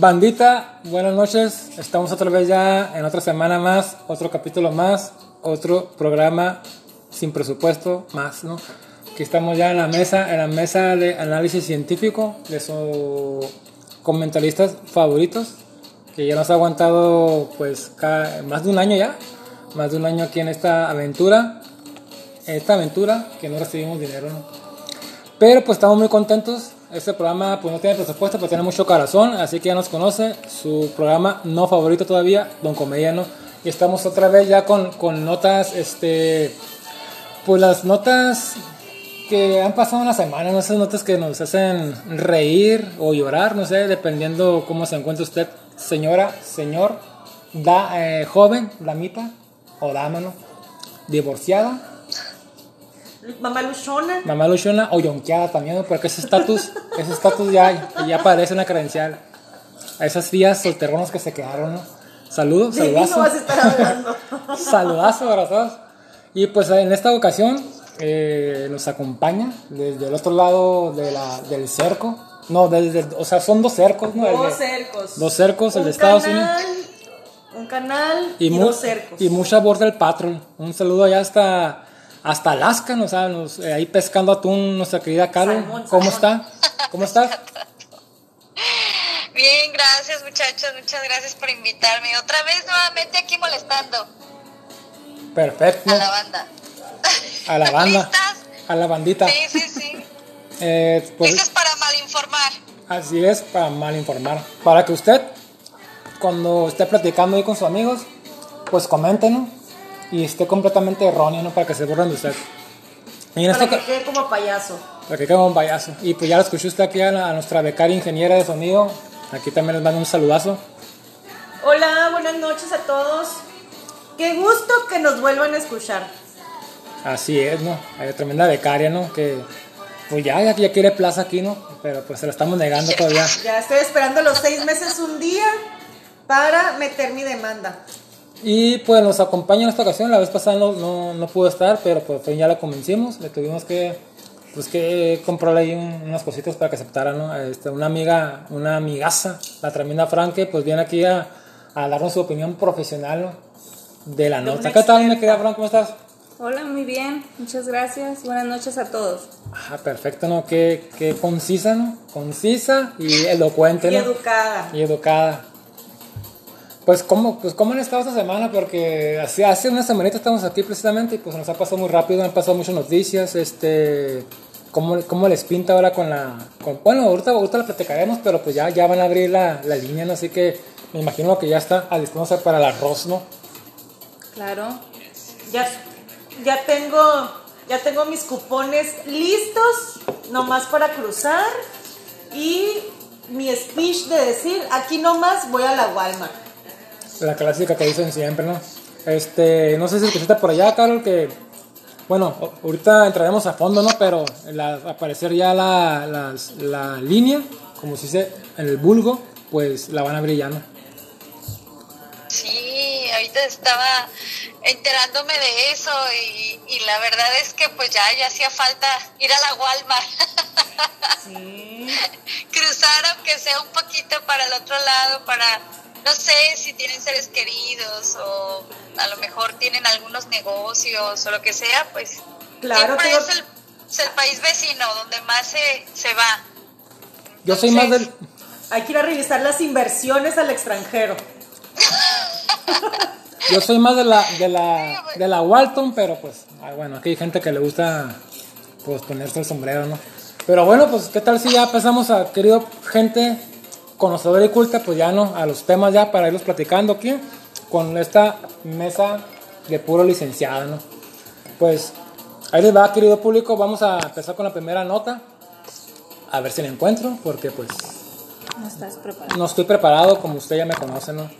Bandita, buenas noches. Estamos otra vez ya en otra semana más, otro capítulo más, otro programa sin presupuesto más, ¿no? Aquí estamos ya en la mesa, en la mesa de análisis científico de sus comentaristas favoritos, que ya nos ha aguantado pues más de un año ya, más de un año aquí en esta aventura, esta aventura que no recibimos dinero. Pero pues estamos muy contentos. Este programa pues no tiene presupuesto, pero tiene mucho corazón, así que ya nos conoce. Su programa no favorito todavía, Don Comediano. Y estamos otra vez ya con, con notas, este, pues las notas que han pasado una semana, ¿no? esas notas que nos hacen reír o llorar, no sé, dependiendo cómo se encuentra usted, señora, señor, da, eh, joven, damita o dama. Divorciada, Mamá Luchona. Mamá luchona o yonqueada también, porque ese estatus, ese estatus ya, ya aparece en la credencial. A esas días solteronos que se quedaron, ¿no? Saludos, De mí no saludazo. vas a estar hablando. Saludazo todos. Y pues en esta ocasión eh, nos acompaña desde el otro lado de la, del cerco. No, desde, o sea, son dos cercos, ¿no? Dos cercos. Dos cercos, el de Estados canal, Unidos. Un canal y, Y, dos cercos. y mucha borda del patrón. Un saludo allá hasta, hasta Alaska, ¿no? O sea, nos- eh, ahí pescando atún, nuestra querida Carol. ¿Cómo salmón. está? ¿Cómo estás? Bien, gracias muchachos, muchas gracias por invitarme. Otra vez nuevamente aquí molestando Perfecto. a la banda. A la banda. ¿Listas? A la bandita. Sí, sí, sí. Eh, pues, Eso es para malinformar. Así es, para mal informar. Para que usted, cuando esté platicando ahí con sus amigos, pues comente, ¿no? Y esté completamente erróneo, ¿no? Para que se burlen de usted. Y en Para oca- que quede como payaso. para que quede un payaso. Y pues ya lo escuchó usted aquí a, la- a nuestra becaria ingeniera de sonido. Aquí también les mando un saludazo. Hola, buenas noches a todos. Qué gusto que nos vuelvan a escuchar. Así es, ¿no? Hay tremenda becaria, ¿no? Que pues ya, ya, ya quiere plaza aquí, ¿no? Pero pues se la estamos negando todavía. Ya estoy esperando los seis meses un día para meter mi demanda. Y pues nos acompaña en esta ocasión, la vez pasada no, no, no pudo estar, pero pues ya la convencimos, le tuvimos que, pues que comprarle ahí un- unas cositas para que aceptara, ¿no? Este, una amiga, una amigaza, la tremenda Franque, pues viene aquí a, a darnos su opinión profesional, ¿no? De la nota. ¿Qué tal, mi experta. querida Fran? ¿Cómo estás? Hola, muy bien, muchas gracias. Buenas noches a todos. Ah, perfecto, ¿no? Qué, qué concisa, ¿no? Concisa y elocuente, Y educada. y educada. Pues cómo, pues cómo han estado esta semana, porque hace, hace una semanita estamos aquí precisamente y pues nos ha pasado muy rápido, han pasado muchas noticias, este, cómo, cómo les pinta ahora con la, con, bueno, ahorita, ahorita la platicaremos, pero pues ya, ya van a abrir la, la línea, ¿no? Así que me imagino que ya está alistándose para el arroz, ¿no? Claro. Ya, ya tengo, ya tengo mis cupones listos, nomás para cruzar. Y mi speech de decir, aquí nomás voy a la Walmart. La clásica que dicen siempre, ¿no? Este, no sé si escuchaste por allá, Carol, que, bueno, ahorita entraremos a fondo, ¿no? Pero la, aparecer ya la, la línea, como se dice en el vulgo, pues la van a abrir ya, ¿no? Sí, ahorita estaba enterándome de eso y, y la verdad es que pues ya, ya hacía falta ir a la Walmart. Sí. Cruzar aunque sea un poquito para el otro lado, para, no sé si tienen seres queridos o a lo mejor tienen algunos negocios o lo que sea, pues Claro, siempre tengo- es, el, es el país vecino donde más se, se va. Yo soy más del... Hay que ir a revisar las inversiones al extranjero. Yo soy más de la, de la, de la Walton, pero pues, ah, bueno, aquí hay gente que le gusta, pues, ponerse el sombrero, ¿no? Pero bueno, pues, ¿qué tal si ya pasamos a, querido gente conocedora y culta, pues ya no, a los temas ya para irlos platicando aquí, con esta mesa de puro licenciado, ¿no? Pues, ahí les va, querido público, vamos a empezar con la primera nota, a ver si la encuentro, porque pues, No estás preparado. no estoy preparado, como usted ya me conoce, ¿no?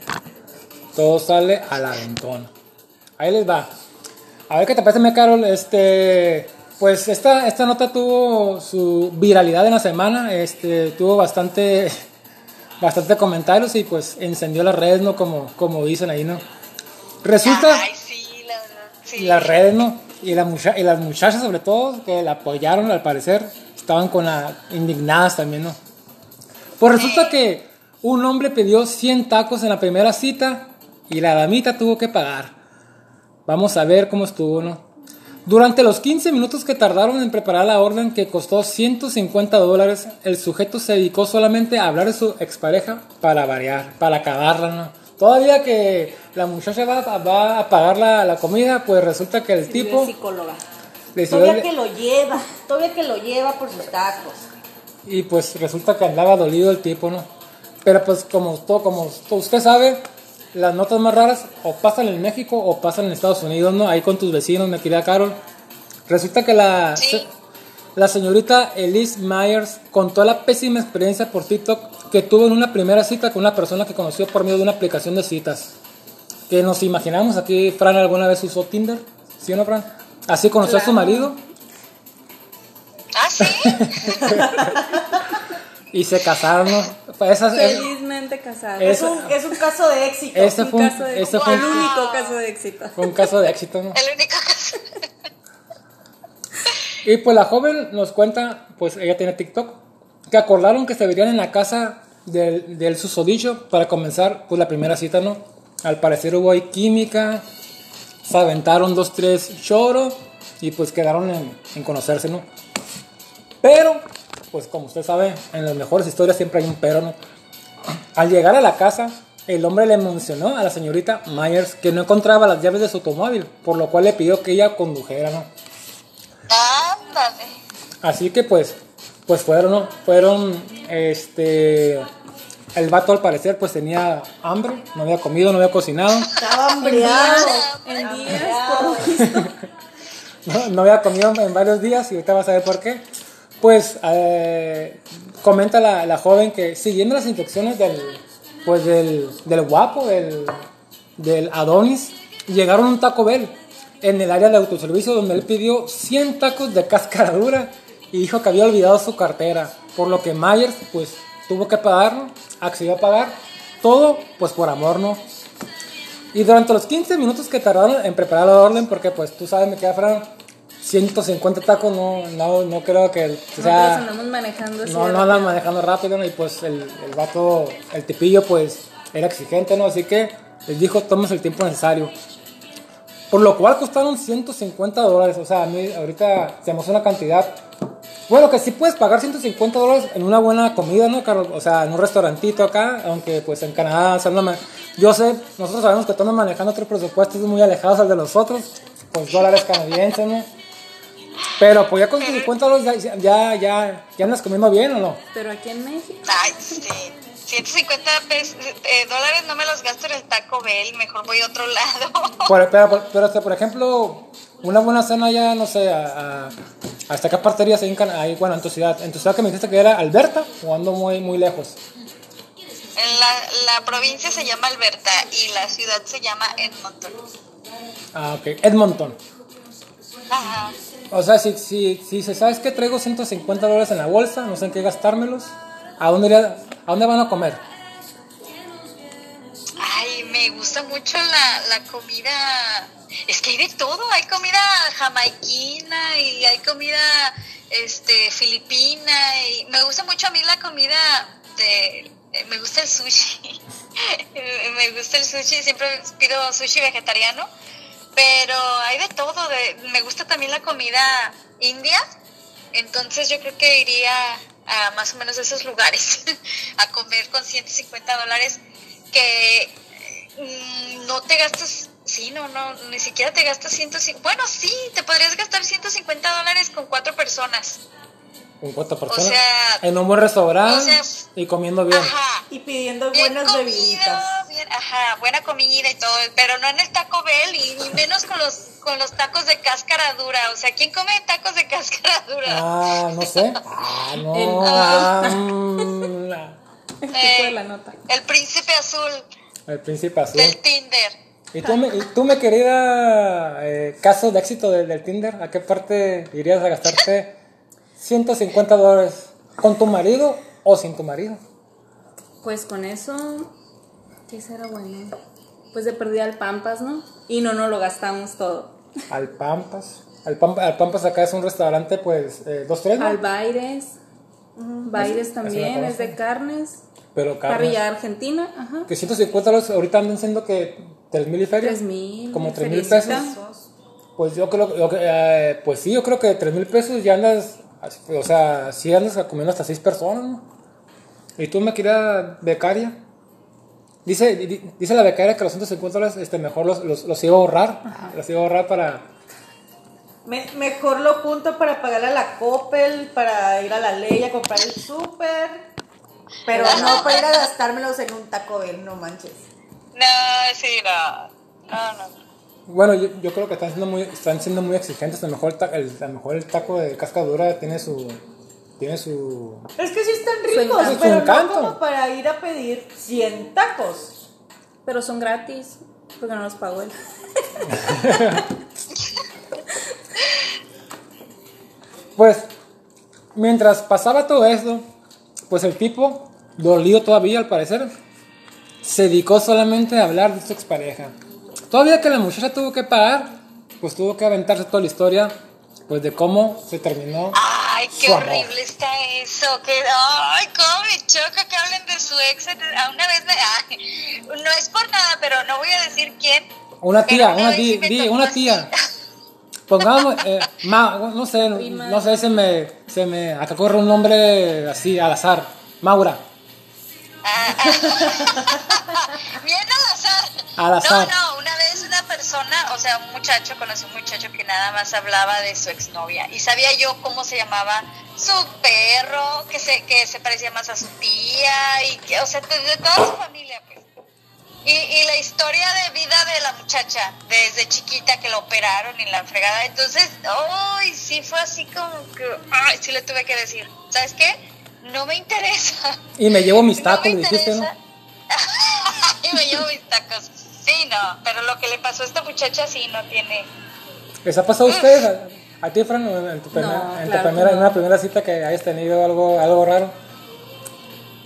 Todo sale al aventón. Ahí les va. A ver qué te parece, mi Carol. Este, pues esta, esta nota tuvo su viralidad en la semana. Este, tuvo bastante, bastante comentarios y pues encendió las redes, ¿no? Como, como dicen ahí, ¿no? Resulta Ay, sí, la verdad. Sí. las redes, ¿no? Y, la mucha- y las muchachas, sobre todo, que la apoyaron, al parecer, estaban con la indignadas también, ¿no? Pues resulta que Un hombre pidió 100 tacos en la primera cita y la damita tuvo que pagar. Vamos a ver cómo estuvo, ¿no? Durante los 15 minutos que tardaron en preparar la orden que costó 150 dólares, el sujeto se dedicó solamente a hablar de su expareja para variar, para acabarla, ¿no? Todavía que la muchacha va, va a pagar la, la comida, pues resulta que el tipo... Es psicóloga. Todavía que lo lleva, todavía que lo lleva por sus tacos. Y pues resulta que andaba dolido el tipo, ¿no? Pero pues como, todo, como usted sabe, las notas más raras o pasan en México o pasan en Estados Unidos, ¿no? Ahí con tus vecinos, me quería Carol. Resulta que la, Sí. la señorita Elise Myers contó la pésima experiencia por TikTok que tuvo en una primera cita con una persona que conoció por medio de una aplicación de citas. Que nos imaginamos, aquí Fran alguna vez usó Tinder, ¿sí o no, Fran? Así conoció a su marido Ah, sí. y se casaron, ¿no? Pues esas- es- Felizmente casada. Es- Es un, es un caso de éxito. Un fue un, caso de- fue un- el único caso de éxito. fue un caso de éxito, ¿no? El único caso. Y pues la joven nos cuenta, pues ella tiene TikTok, que acordaron que se verían en la casa del, del susodicho para comenzar pues la primera cita, ¿no? Al parecer hubo ahí química, se aventaron dos, tres choros y pues quedaron en, en conocerse, ¿no? Pero, pues como usted sabe, en las mejores historias siempre hay un pero, ¿no? Al llegar a la casa, el hombre le mencionó a la señorita Myers que no encontraba las llaves de su automóvil, por lo cual le pidió que ella condujera, ¿no? Ándale. Así que pues, pues fueron, ¿no? Fueron, este, el vato al parecer pues tenía hambre, no había comido, no había cocinado, Estaba hambriado. En días, por lo visto. no, no había comido en varios días y ahorita vas a ver por qué. Pues eh, comenta la, la joven que siguiendo las instrucciones del, pues del, del guapo, del, del Adonis, llegaron a un Taco Bell en el área de autoservicio donde él pidió 100 tacos de cáscara dura y dijo que había olvidado su cartera, por lo que Myers pues tuvo que pagarlo, accedió a pagar, todo pues por amor, ¿no? Y durante los 15 minutos que tardaron en preparar la orden, porque pues tú sabes, me queda Fran, 150 tacos, no, no, no creo que Nosotros sea... andamos manejando No, no andan manejando rápido, ¿no? Y pues el, el vato, el tipillo, pues era exigente, ¿no? Así que les dijo, tomes el tiempo necesario. Por lo cual costaron 150 dólares. O sea, a mí ahorita se me hace una cantidad. Bueno, que sí puedes pagar 150 dólares en una buena comida, ¿no, Carlos? O sea, en un restaurantito acá, aunque pues en Canadá se anda ma- Yo sé, nosotros sabemos que estamos manejando otros presupuestos muy alejados al de los otros, pues dólares canadienses, ¿no? Pero pues ya con 50 dólares ya, ya, ya, ya andas comiendo bien o no? Pero aquí en México. Ay, sí. 150 pes- eh, dólares no me los gasto en el Taco Bell, mejor voy a otro lado. Por, pero, pero, pero, este, por ejemplo, una buena cena ya, no sé, a, a- hasta qué parterías ahí, ahí, bueno, en tu ciudad. En tu ciudad que me dijiste que era Alberta o ando muy, muy lejos. En la, la provincia se llama Alberta y la ciudad se llama Edmonton. Ah, ok. Edmonton. Ajá. O sea, si, si, si se sabes que traigo 150 dólares en la bolsa, no sé en qué gastármelos, ¿a dónde, iría- ¿a dónde van a comer? Ay, me gusta mucho la, la comida. Es que hay de todo. Hay comida jamaiquina y hay comida este filipina. Y me gusta mucho a mí la comida de. eh, Me gusta el sushi. me gusta el sushi. Siempre pido sushi vegetariano. Pero hay de todo. De, me gusta también la comida india. Entonces yo creo que iría a más o menos esos lugares a comer con 150 dólares que mm, no te gastas, sí, no, no, ni siquiera te gastas 150, bueno, sí, te podrías gastar 150 dólares con cuatro personas. Con cuatro personas. sea, en un buen restaurante o sea, y comiendo bien. Ajá. Y pidiendo buenas comido, bebiditas. bien, ajá, buena comida y todo, pero no en el Taco Bell y ni menos con los con los tacos de cáscara dura. O sea, ¿quién come tacos de cáscara dura? Ah, no sé. Ah, no. El- ah, la- El tipo Eh, de la nota. El príncipe azul el príncipe azul. del Tinder. ¿Y tú, mi, y tú, mi querida eh, caso de éxito del, del Tinder, ¿a qué parte irías a gastarte 150 dólares? ¿Con tu marido o sin tu marido? Pues con eso, ¿qué será bueno? Pues de perdida al Pampas, ¿no? Y no, no lo gastamos todo. Al Pampas. Al, Pam- al Pampas acá es un restaurante, pues, eh, dos, tres, ¿no? Al Baires. Bailes también, no es de carnes. Pero carnes. Parrilla argentina, ajá. Que 150 dólares ahorita andan siendo que 3 mil y feria. 3,000, Como 3 mil pesos. Pues yo creo, yo, eh, pues sí, yo creo que 3 mil pesos ya andas, o sea, sí andas comiendo hasta 6 personas, ¿no? ¿Y tú, me querida becaria? Dice, di- dice la becaria que los 150 dólares este, mejor los, los, los iba a ahorrar, los iba a ahorrar para... Me- mejor lo junto para pagar a la Coppel, para ir a la ley a comprar el súper. Pero no para ir a gastármelos en un Taco Bell, no manches. No, sí, no. No, no. Bueno, yo, yo creo que están siendo muy, están siendo muy exigentes, a lo mejor el, a lo mejor el taco de cascadura tiene su... Tiene su... Es que sí están Su ricos, encanto. pero Su encanto. no como para ir a pedir 100 tacos. Pero son gratis, porque no los pago él. Pues, mientras pasaba todo esto, pues el tipo, dolido todavía al parecer, se dedicó solamente a hablar de su expareja. Todavía que la muchacha tuvo que pagar, pues tuvo que aventarse toda la historia, pues de cómo se terminó. Ay, qué Su amor. horrible está eso. Que, ay, cómo me choca que hablen de su ex. A Una vez me. ay, no es por nada, pero no voy a decir quién. Una tía, una di, tocó una tía. Pongamos, eh, ma- no sé, Prima. no sé, se me, se me, acá corre un nombre así al azar. Maura. Ah, ah. Bien al azar. Al azar. No, no, o sea, un muchacho, conocí un muchacho que nada más hablaba de su exnovia y sabía yo cómo se llamaba su perro, que se, que se parecía más a su tía y que, o sea, de, toda su familia, pues. Y, y la historia de vida de la muchacha, desde chiquita que la operaron y la fregada, entonces, ay, sí fue así como que, ay, sí le tuve que decir, ¿sabes qué? No me interesa. Y me llevo mis No tacos, me dijiste, ¿no? y me llevo mis tacos. Sí, no, pero lo que le pasó a esta muchacha sí no tiene. ¿Les ha pasado a ustedes? A, a ti, Fran, en tu, primer- No, en tu claro primera, en una primera cita que hayas tenido algo, algo raro?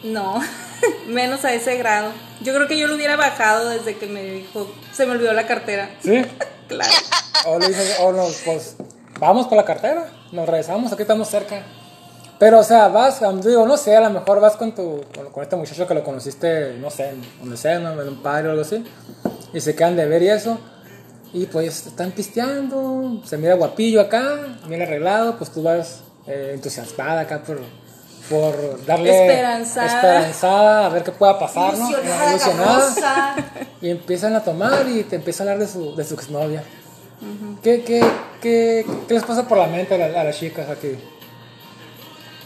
No, menos a ese grado. Yo creo que yo lo hubiera bajado desde que me dijo, se me olvidó la cartera. ¿Sí? Claro. O le dices, o no, pues, vamos por la cartera, nos regresamos, aquí estamos cerca. Pero, o sea, vas, digo, no sé, a lo mejor vas con tu, con, con este muchacho que lo conociste, no sé, donde sea, ¿no? en un padre o algo así, y se quedan de ver y eso, y pues están pisteando, se mira guapillo acá, bien arreglado, pues tú vas eh, entusiasmada acá por, por darle Esperanzada. esperanzada, a ver qué pueda pasar, ¿no? Ilusionada. Y empiezan a tomar y te empieza a hablar de su, de su exnovia. ¿Qué, qué, qué, qué les pasa por la mente a, la- a las chicas aquí?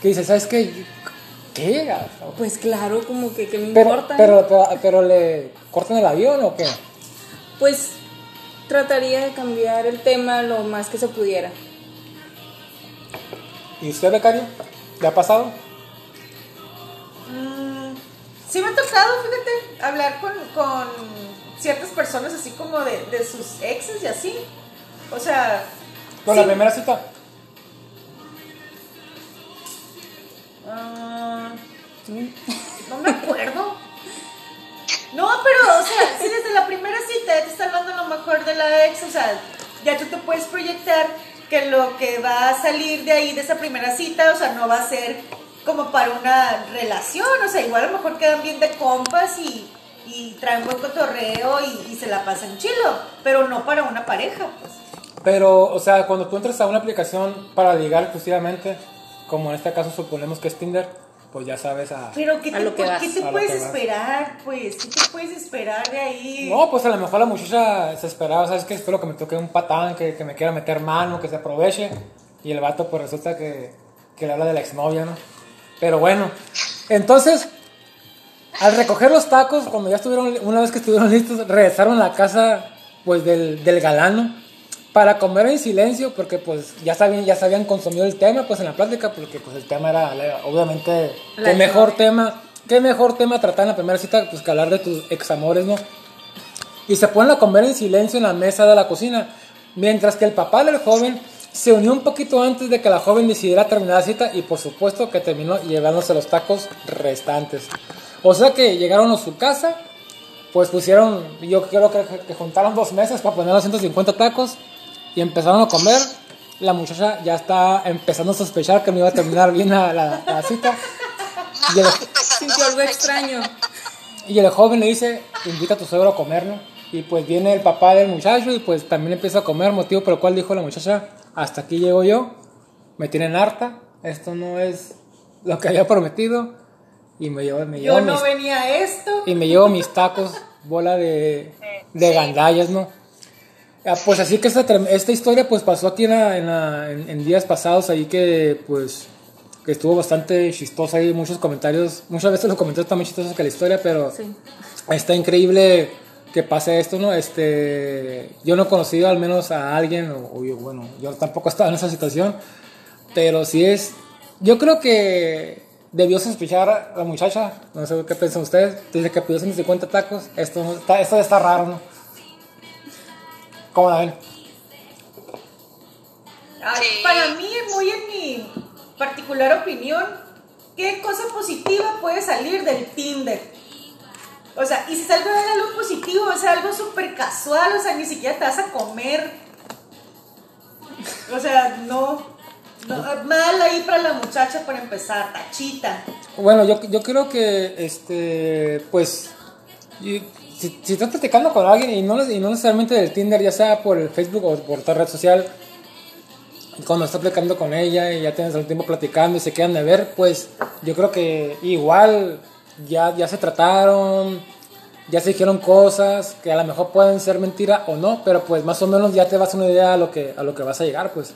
Que dices, ¿sabes qué? ¿Qué? Pues claro, como que, que me Pero, importa. pero, pero, pero le cortan el avión o qué? Pues trataría de cambiar el tema lo más que se pudiera. ¿Y usted, becario? ¿Le ha pasado? Mm, sí me ha tocado, fíjate, hablar con, con ciertas personas así como de, de sus exes y así. O sea, ¿Con sí. la primera cita? no me acuerdo. No, pero, o sea, si desde la primera cita ya te está hablando lo mejor de la ex, o sea, ya tú te puedes proyectar que lo que va a salir de ahí, de esa primera cita, o sea, no va a ser como para una relación, o sea, igual a lo mejor quedan bien de compas y, y traen buen cotorreo y, y se la pasan chilo, pero no para una pareja, pues. Pero, o sea, cuando tú entras a una aplicación para ligar exclusivamente, como en este caso suponemos que es Tinder, pues ya sabes a... Pero ¿qué A te, lo que vas. ¿qué te A lo puedes que vas. esperar, pues? ¿Qué te puedes esperar de ahí? No, pues a lo mejor la muchacha se esperaba, ¿sabes qué? Espero que me toque un patán, que, que me quiera meter mano, que se aproveche. Y el vato, pues resulta que, que le habla de la exnovia, ¿no? Pero bueno, entonces, al recoger los tacos, cuando ya estuvieron, una vez que estuvieron listos, regresaron a la casa, pues, del, del galano para comer en silencio, porque pues ya sabían, ya se habían consumido el tema, pues en la plática, porque pues el tema era, obviamente, qué mejor tema, qué mejor tema tratar en la primera cita, pues que hablar de tus examores, ¿no? y se ponen a comer en silencio en la mesa de la cocina, mientras que el papá del joven se unió un poquito antes de que la joven decidiera terminar la cita y por supuesto que terminó llevándose los tacos restantes. O sea que llegaron a su casa, pues pusieron, yo creo que, que juntaron dos mesas para poner los 150 tacos y empezaron a comer la muchacha ya está empezando a sospechar que no iba a terminar bien la, la- la cita. Y el, Sintió algo extraño. y el joven le dice, invita a tu suegro a comer, ¿no? Y pues viene el papá del muchacho y pues también empieza a comer, motivo por el cual dijo la muchacha, hasta aquí llego yo, me tienen harta, esto no es lo que había prometido. Y me llevo, me llevo Yo no mis- venía a esto. y me llevo mis tacos, bola de, de gandallas, ¿no? Ah, Pues así que esta, esta historia pues pasó aquí en, la- en, la- en- en días pasados ahí que pues que estuvo bastante chistosa hay muchos comentarios, muchas veces los comentarios también chistosos que la historia, pero Sí. está increíble que pase esto, ¿no? Este, yo no he conocido al menos a alguien, o, o yo, bueno, yo tampoco he estado en esa situación, pero sí es, yo creo que debió sospechar a la muchacha, no sé qué piensan ustedes, desde que pidió 150 tacos, esto, está, esto está raro, ¿no? ¿Cómo la ven? Ay, Sí. Para mí, muy en mi particular opinión, ¿qué cosa positiva puede salir del Tinder? O sea, y si salgo de algo positivo, o sea, algo súper casual, o sea, ni siquiera te vas a comer. O sea, no, no, Mal ahí para la muchacha para empezar, tachita. Bueno, yo, yo creo que, este, pues, si, estás platicando con alguien y no, y no necesariamente del Tinder, ya sea por el Facebook o por otra red social, cuando estás platicando con ella y ya tienes algún tiempo platicando y se quedan de ver, pues yo creo que igual ya, ya se trataron, ya se dijeron cosas que a lo mejor pueden ser mentira o no, pero pues más o menos ya te vas a una idea a lo que, a lo que vas a llegar, pues.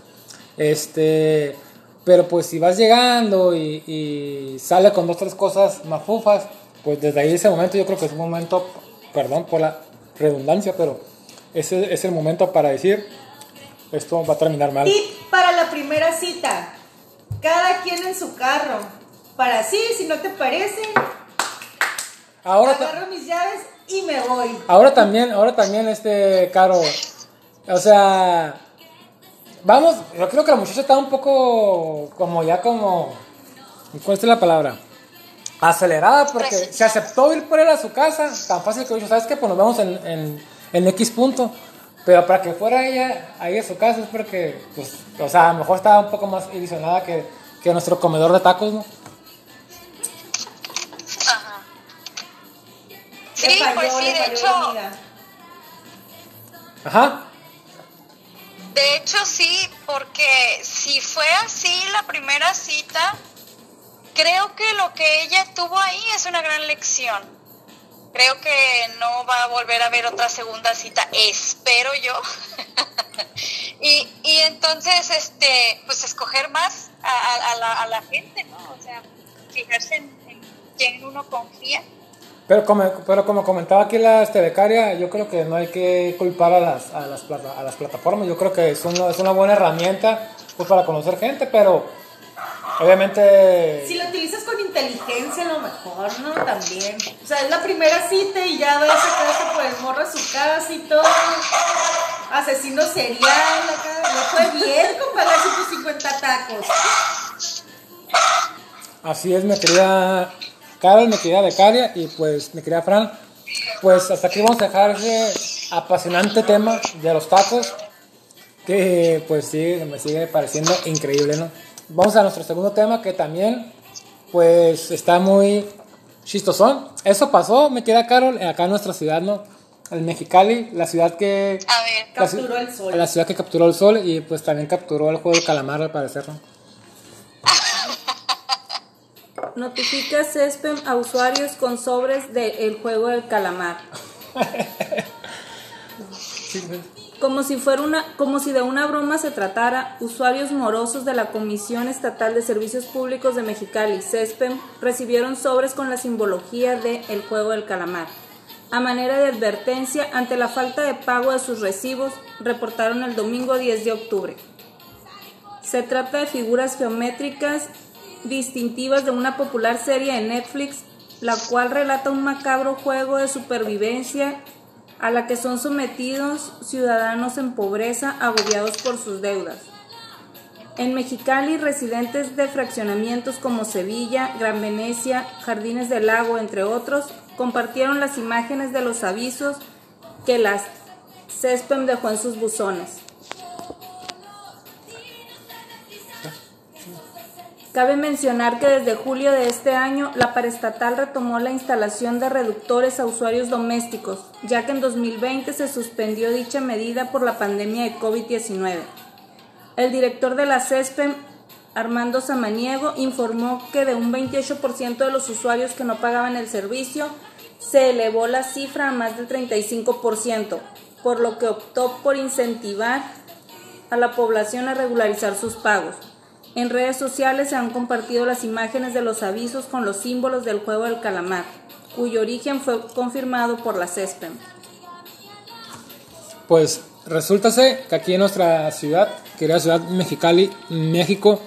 Este, pero pues si vas llegando y, y sale con dos tres cosas mafufas, pues desde ahí ese momento yo creo que es un momento, perdón por la redundancia, pero ese es el momento para decir esto va a terminar mal. Tip para la primera cita. Cada quien en su carro. Para así, si no te parece, Ahora, agarro mis llaves y me voy. ahora también, ahora también este Caro, o sea, vamos, yo creo que la muchacha está un poco como ya como, ¿cuál es la palabra? Acelerada porque se aceptó ir por él a su casa, tan fácil que dijo, ¿sabes qué? Pues nos vemos en, en, en X punto. Pero para que fuera ella ahí a su casa es porque, pues, o sea, a lo mejor estaba un poco más ilusionada que, que nuestro comedor de tacos, ¿no? Ajá. Sí, falló, pues sí, de hecho. Ajá. de hecho sí, porque si fue así la primera cita, creo que lo que ella tuvo ahí es una gran lección. Creo que no va a volver a haber otra segunda cita, espero yo. y, y entonces, este, pues escoger más a, la, a la gente, ¿no? O sea, fijarse en, en quién uno confía. Pero como, pero como comentaba aquí la este, becaria, yo creo que no hay que culpar a las, a las, plata- a las plataformas. Yo creo que es una, es una buena herramienta pues, para conocer gente, pero obviamente... Si lo utilizas con inteligencia, a lo mejor, ¿no? También. O sea, es la primera cita y ya vas a por el morro a su casa y todo. Asesino serial, acá. Le fue bien con pagar 150 tacos. Así es, mi querida Carol, mi querida becaria y pues mi querida Fran. Pues hasta aquí vamos a dejar ese apasionante tema de los tacos. Que pues sí, me sigue pareciendo increíble, ¿no? Vamos a nuestro segundo tema que también pues está muy chistosón. Eso pasó, mi querida Carol, acá en nuestra ciudad, ¿no? En Mexicali, la ciudad que... A ver, Capturó el sol. La ciudad que capturó el sol y pues también capturó el juego del calamar al parecer, ¿no? Notifica CESPEM a usuarios con sobres del juego del calamar. Como si fuera una, como si de una broma se tratara, usuarios morosos de la Comisión Estatal de Servicios Públicos de Mexicali, CESPEM, recibieron sobres con la simbología de el juego del calamar. A manera de advertencia ante la falta de pago de sus recibos, reportaron el domingo 10 de octubre. Se trata de figuras geométricas distintivas de una popular serie de Netflix, la cual relata un macabro juego de supervivencia a la que son sometidos ciudadanos en pobreza agobiados por sus deudas. En Mexicali, residentes de fraccionamientos como Sevilla, Gran Venecia, Jardines del Lago, entre otros, compartieron las imágenes de los avisos que las CESPEM dejó en sus buzones. Cabe mencionar que desde julio de este año la paraestatal retomó la instalación de reductores a usuarios domésticos, ya que en 2020 se suspendió dicha medida por la pandemia de COVID-19. El director de la CESPEM, Armando Samaniego, informó que de un 28% de los usuarios que no pagaban el servicio, se elevó la cifra a más del 35%, por lo que optó por incentivar a la población a regularizar sus pagos. En redes sociales se han compartido las imágenes de los avisos con los símbolos del juego del calamar, cuyo origen fue confirmado por la CESPEM. Pues resulta que aquí en nuestra ciudad, que era ciudad Mexicali, México,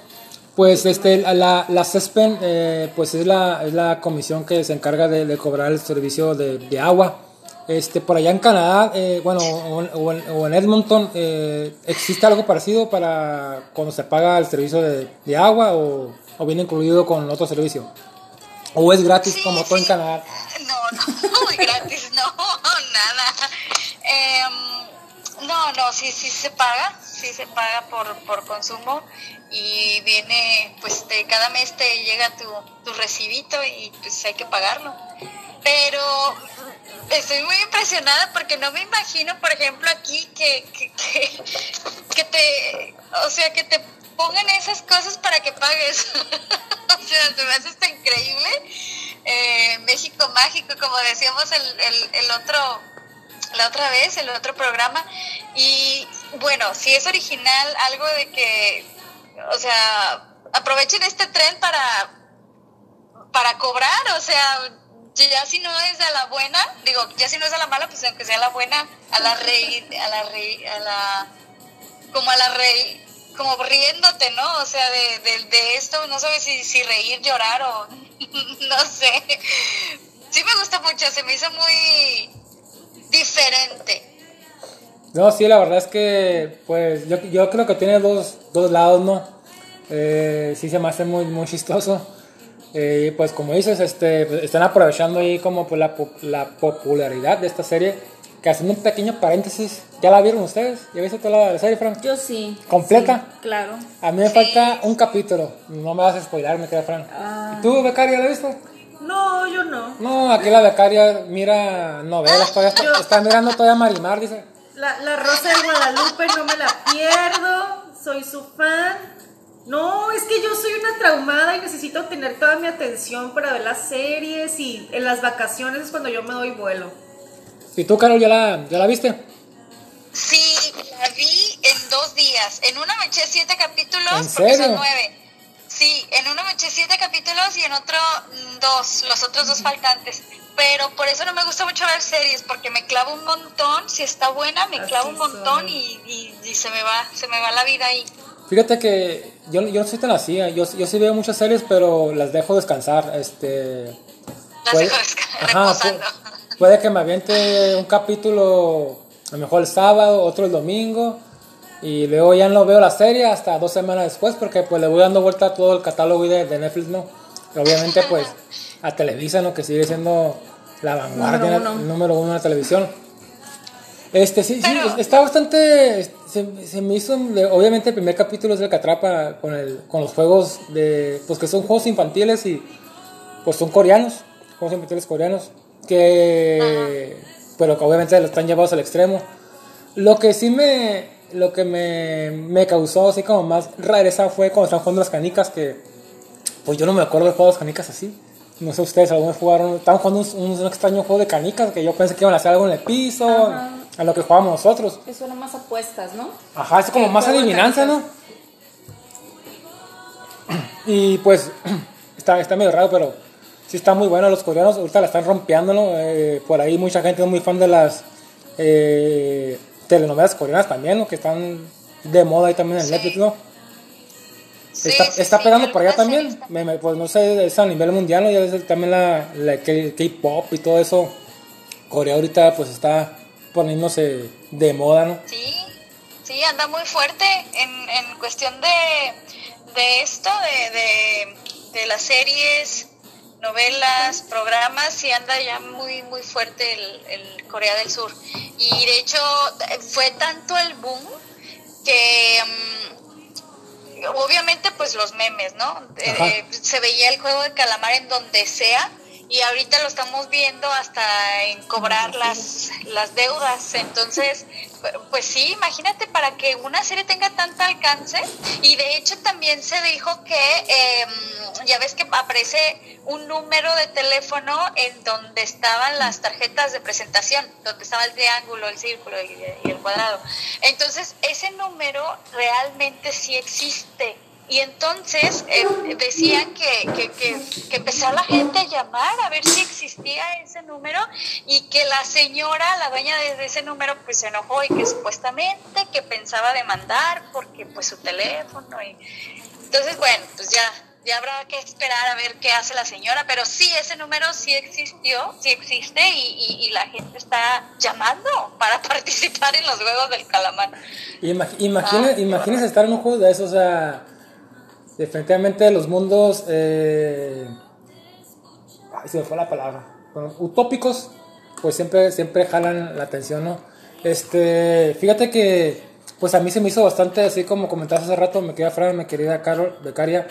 pues este, la, la CESPEN eh, pues es la, es la comisión que se encarga de, de cobrar el servicio de, de agua este, por allá en Canadá, eh, bueno, o, en, Edmonton, eh, ¿existe algo parecido para cuando se paga el servicio de, agua o, viene incluido con otro servicio? ¿O es gratis como todo en Canadá? No, no, es gratis, no, nada. Em, no, no, sí, sí se paga, sí se paga por, por consumo y viene, pues de cada mes te llega tu, tu recibito y pues hay que pagarlo. Pero estoy muy impresionada porque no me imagino, por ejemplo, aquí que, que, que, te, o sea, que te pongan esas cosas para que pagues. o sea, se me hace hasta increíble. Eh, México mágico, como decíamos el, el, el otro, la otra vez, el otro programa. Y bueno, si es original, algo de que, o sea, aprovechen este tren para, para cobrar, o sea, ya si no es a la buena, digo, ya si no es a la mala, pues aunque sea la buena, a la rey, a la rey, a la, como a la rey, como riéndote, ¿no? O sea, de, de, esto, no sabes si, si reír, llorar o, no sé. Sí me gusta mucho, se me hizo muy diferente. No, sí, la verdad es que, pues, yo, yo creo que tiene dos, dos lados, ¿no? Eh, sí se me hace muy, muy chistoso y pues como dices, este, pues, están aprovechando ahí como pues, la, la, popularidad de esta serie. Que haciendo un pequeño paréntesis, ¿ya la vieron ustedes? ¿Ya viste toda la serie, Fran? Yo sí. ¿Completa? claro. A mí me falta un capítulo. No me vas a spoilar, me queda Fran. Ah. ¿Y tú, becaria, la viste? No, yo no. No, aquí la becaria mira novelas, todavía está, está mirando todavía Marimar, dice. La, la Rosa de Guadalupe no me la pierdo, soy su fan. No, es que yo soy una traumada y necesito tener toda mi atención para ver las series y en las vacaciones es cuando yo me doy vuelo. ¿Y tú, Carol, ya la, ya la viste? Sí, la vi en dos días. En una me eché siete capítulos ¿En porque serio? son nueve. Sí, en uno me eché siete capítulos y en otro mm, dos, los otros dos faltantes. Pero por eso no me gusta mucho ver series, porque me clavo un montón. Si está buena, me Así clavo un montón y, y- y se me va, se me va la vida ahí. Fíjate que yo, yo no soy tan así, yo, yo sí veo muchas series, pero las dejo descansar. Este, Las puede, dejo desca- ajá, reposando. pu- puede que me aviente un capítulo, a lo mejor el sábado, otro el domingo, y luego ya no veo la serie hasta dos semanas después, porque pues le voy dando vuelta a todo el catálogo de, de Netflix, ¿no? Y obviamente pues a Televisa, ¿no? Que sigue siendo la vanguardia, Número uno. el número uno de la televisión. Este, sí, sí, Pero- está bastante. Se, se me hizo. Obviamente, el primer capítulo es el que atrapa con, el, con los juegos de. Pues que son juegos infantiles y. Pues son coreanos. Juegos infantiles coreanos. Que. Pero que obviamente lo están llevados al extremo. Lo que sí me. Lo que me, me causó así como más rareza fue cuando están jugando las canicas. Que. Pues yo no me acuerdo de jugar las canicas así. No sé ustedes, algunos jugaron. Estaban jugando un, un extraño juego de canicas que yo pensé que iban a hacer algo en el piso. Ajá. A lo que jugábamos nosotros. Eso era más apuestas, ¿no? Ajá, es como más adivinanza, ¿no? Y pues está, está medio raro, pero sí está muy bueno. Los coreanos ahorita la están rompiendo, ¿no? Eh, por ahí mucha gente es muy fan de las eh, telenovelas coreanas también, ¿no? Que están de moda ahí también en Sí. Netflix, ¿no? Sí, está sí, está pegando por allá también. Me- me- pues no sé, es a nivel mundial, ¿no? Ya ves también la, la K-pop y todo eso. Corea ahorita pues está poniéndose de moda, ¿no? Sí, sí, anda muy fuerte en, en cuestión de, de esto, de, de, de las series, novelas, programas, sí anda ya muy, muy fuerte el, el Corea del Sur. Y de hecho fue tanto el boom que, mm, obviamente pues los memes, ¿no? Eh, se veía el juego de calamar en donde sea y ahorita lo estamos viendo hasta en cobrar las, las deudas. Entonces, pues sí, imagínate para que una serie tenga tanto alcance. Y de hecho también se dijo que, em, ya ves que aparece un número de teléfono en donde estaban las tarjetas de presentación, donde estaba el triángulo, el círculo y el cuadrado. Entonces, ese número realmente sí existe y entonces eh, decían que, que, que, que, empezó la gente a llamar a ver si existía ese número y que la señora, la dueña de, ese número, pues se enojó y que supuestamente que pensaba demandar porque pues su teléfono y entonces bueno, pues ya ya habrá que esperar a ver qué hace la señora, pero sí, ese número sí existió, sí existe y, y, la gente está llamando para participar en los juegos del calamar. Imagínese, ah, estar en un juego de esos, o sea definitivamente los mundos, eh, ay, se me fue la palabra, utópicos, pues siempre, siempre jalan la atención, ¿no? Este, fíjate que, pues a mí se me hizo bastante, así como comentaste hace rato, me querida Fran, mi querida Carol, becaria,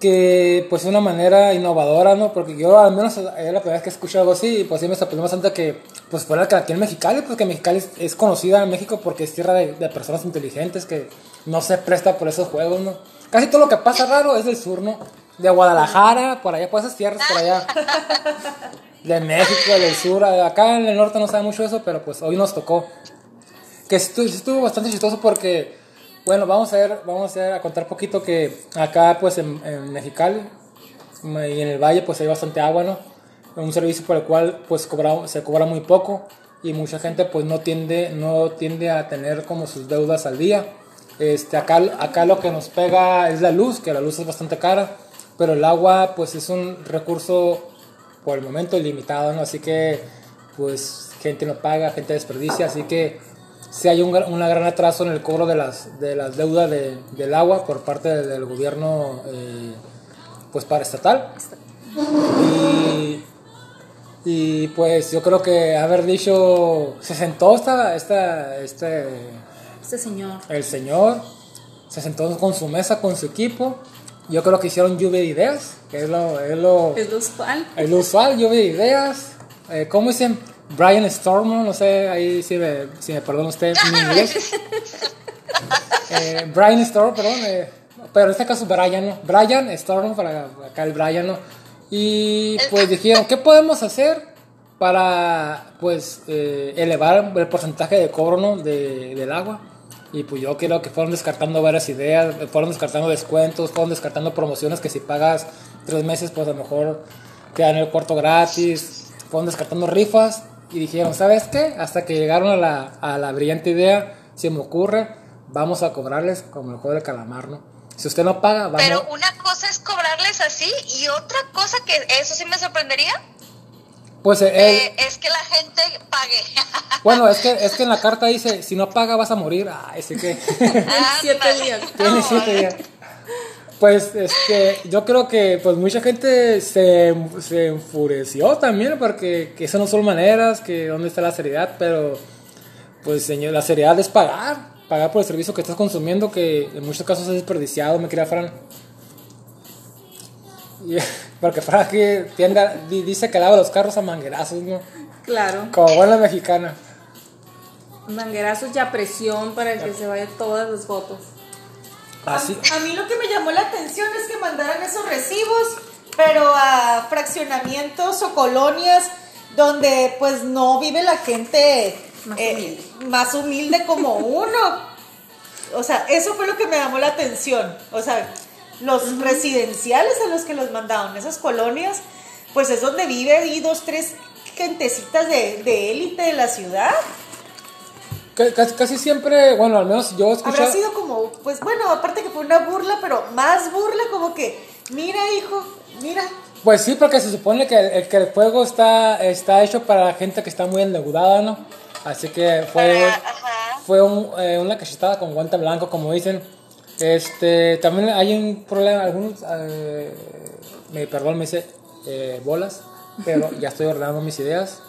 que pues es una manera innovadora, ¿no? Porque yo al menos es la primera vez que escucho algo así, y pues sí me sorprendió bastante que pues fuera aquí en Mexicali, porque Mexicali es, conocida en México porque es tierra de, de, personas inteligentes que no se presta por esos juegos, ¿no? Casi todo lo que pasa raro es del sur, ¿no? De Guadalajara, por allá, por esas tierras, por allá. De México, del sur. Acá en el norte no sabe mucho eso, pero pues hoy nos tocó. Que estuvo, bastante chistoso porque, bueno, vamos a ver, vamos a, contar poquito que acá pues en, en Mexicali y en el valle pues hay bastante agua, ¿no? Un servicio por el cual pues cobra, se cobra muy poco y mucha gente pues no tiende, no tiende a tener como sus deudas al día. Este, acá, acá lo que nos pega es la luz, que la luz es bastante cara, pero el agua pues es un recurso por el momento limitado, ¿no? Así que pues gente no paga, gente desperdicia, así que si hay un, gran atraso en el cobro de las, de las deudas de, del agua por parte del, gobierno eh, pues para estatal. Y, y, pues yo creo que haber dicho, se sentó esta, esta, este este señor. El señor se sentó con su mesa, con su equipo. Yo creo que hicieron lluvia de ideas, que es lo, es lo, es lo usual. Es lo usual, lluvia de ideas. Eh, ¿Cómo dicen? Brian Storm, no sé, ahí si me, si me perdona usted mi inglés. eh, Brian Storm, perdón, eh, pero en este caso Brian, ¿no? Brian Storm, para acá el Brian, ¿no? Y pues dijeron, ¿qué podemos hacer para pues eh, elevar el porcentaje de cobro ¿no? de, del agua? Y pues yo creo que fueron descartando varias ideas, fueron descartando descuentos, fueron descartando promociones que si pagas tres meses, pues a lo mejor te dan el cuarto gratis, fueron descartando rifas y dijeron, ¿sabes qué? Hasta que llegaron a la, a la brillante idea, se me ocurre, vamos a cobrarles como el juego de calamar, ¿no? Si usted no paga, vamos... Pero una cosa es cobrarles así y otra cosa que eso sí me sorprendería pues eh, eh, es que la gente pague. Bueno, es que, es que en la carta dice, si no paga vas a morir. Ah, ese que... siete días. Tiene siete días. Pues este, yo creo que pues mucha gente se, se enfureció también porque que esas no son maneras, que dónde está la seriedad, pero pues señor, la seriedad es pagar, pagar por el servicio que estás consumiendo, que en muchos casos es desperdiciado, me quería Fran. Porque para aquí tienda, dice que lava los carros a manguerazos, ¿no? Claro. Como buena mexicana. Manguerazos y a presión para que se vayan todas las fotos. Así. A, mí lo que me llamó la atención es que mandaran esos recibos, pero a fraccionamientos o colonias donde pues no vive la gente más, eh, humilde. más humilde como uno. O sea, eso fue lo que me llamó la atención. O sea, los residenciales a los que los mandaban, esas colonias, pues es donde vive ahí dos, tres gentecitas de élite de, la ciudad. Casi, casi, siempre, bueno, al menos yo escuché... Habrá sido como, pues bueno, aparte que fue una burla, pero más burla como que, mira hijo, mira. Pues sí, porque se supone que el, que el juego está, está hecho para la gente que está muy endeudada, ¿no? Así que fue, fue un, eh, una cachetada con guante blanco, como dicen. Este, también hay un problema, algunos, eh, me perdón, me dice eh, bolas, pero ya estoy ordenando mis ideas.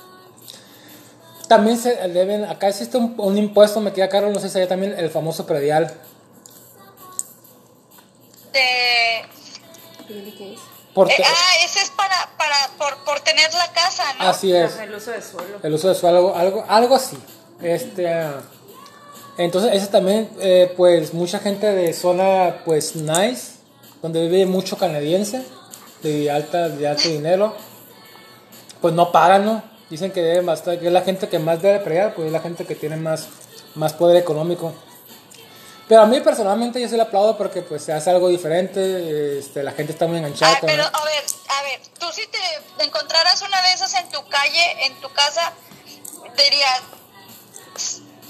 También se deben, acá existe un, impuesto, me queda caro, no sé si hay también el famoso predial. este... Por eh, ah, ese es para, para por, por tener la casa, ¿no? así es. El uso de suelo. El uso de suelo, algo, algo, algo así. Este, entonces, ese también, eh, pues, mucha gente de zona, pues, nice, donde vive mucho canadiense, de alta, de alto dinero, pues no pagan, ¿no? Dicen que deben bastante, que es la gente que más debe pregar, pues es la gente que tiene más, más poder económico. Pero a mí personalmente yo se le aplaudo porque pues se hace algo diferente, este, la gente está muy enganchada pero a ver, a ver, tú si te encontraras una de esas en tu calle, en tu casa, dirías,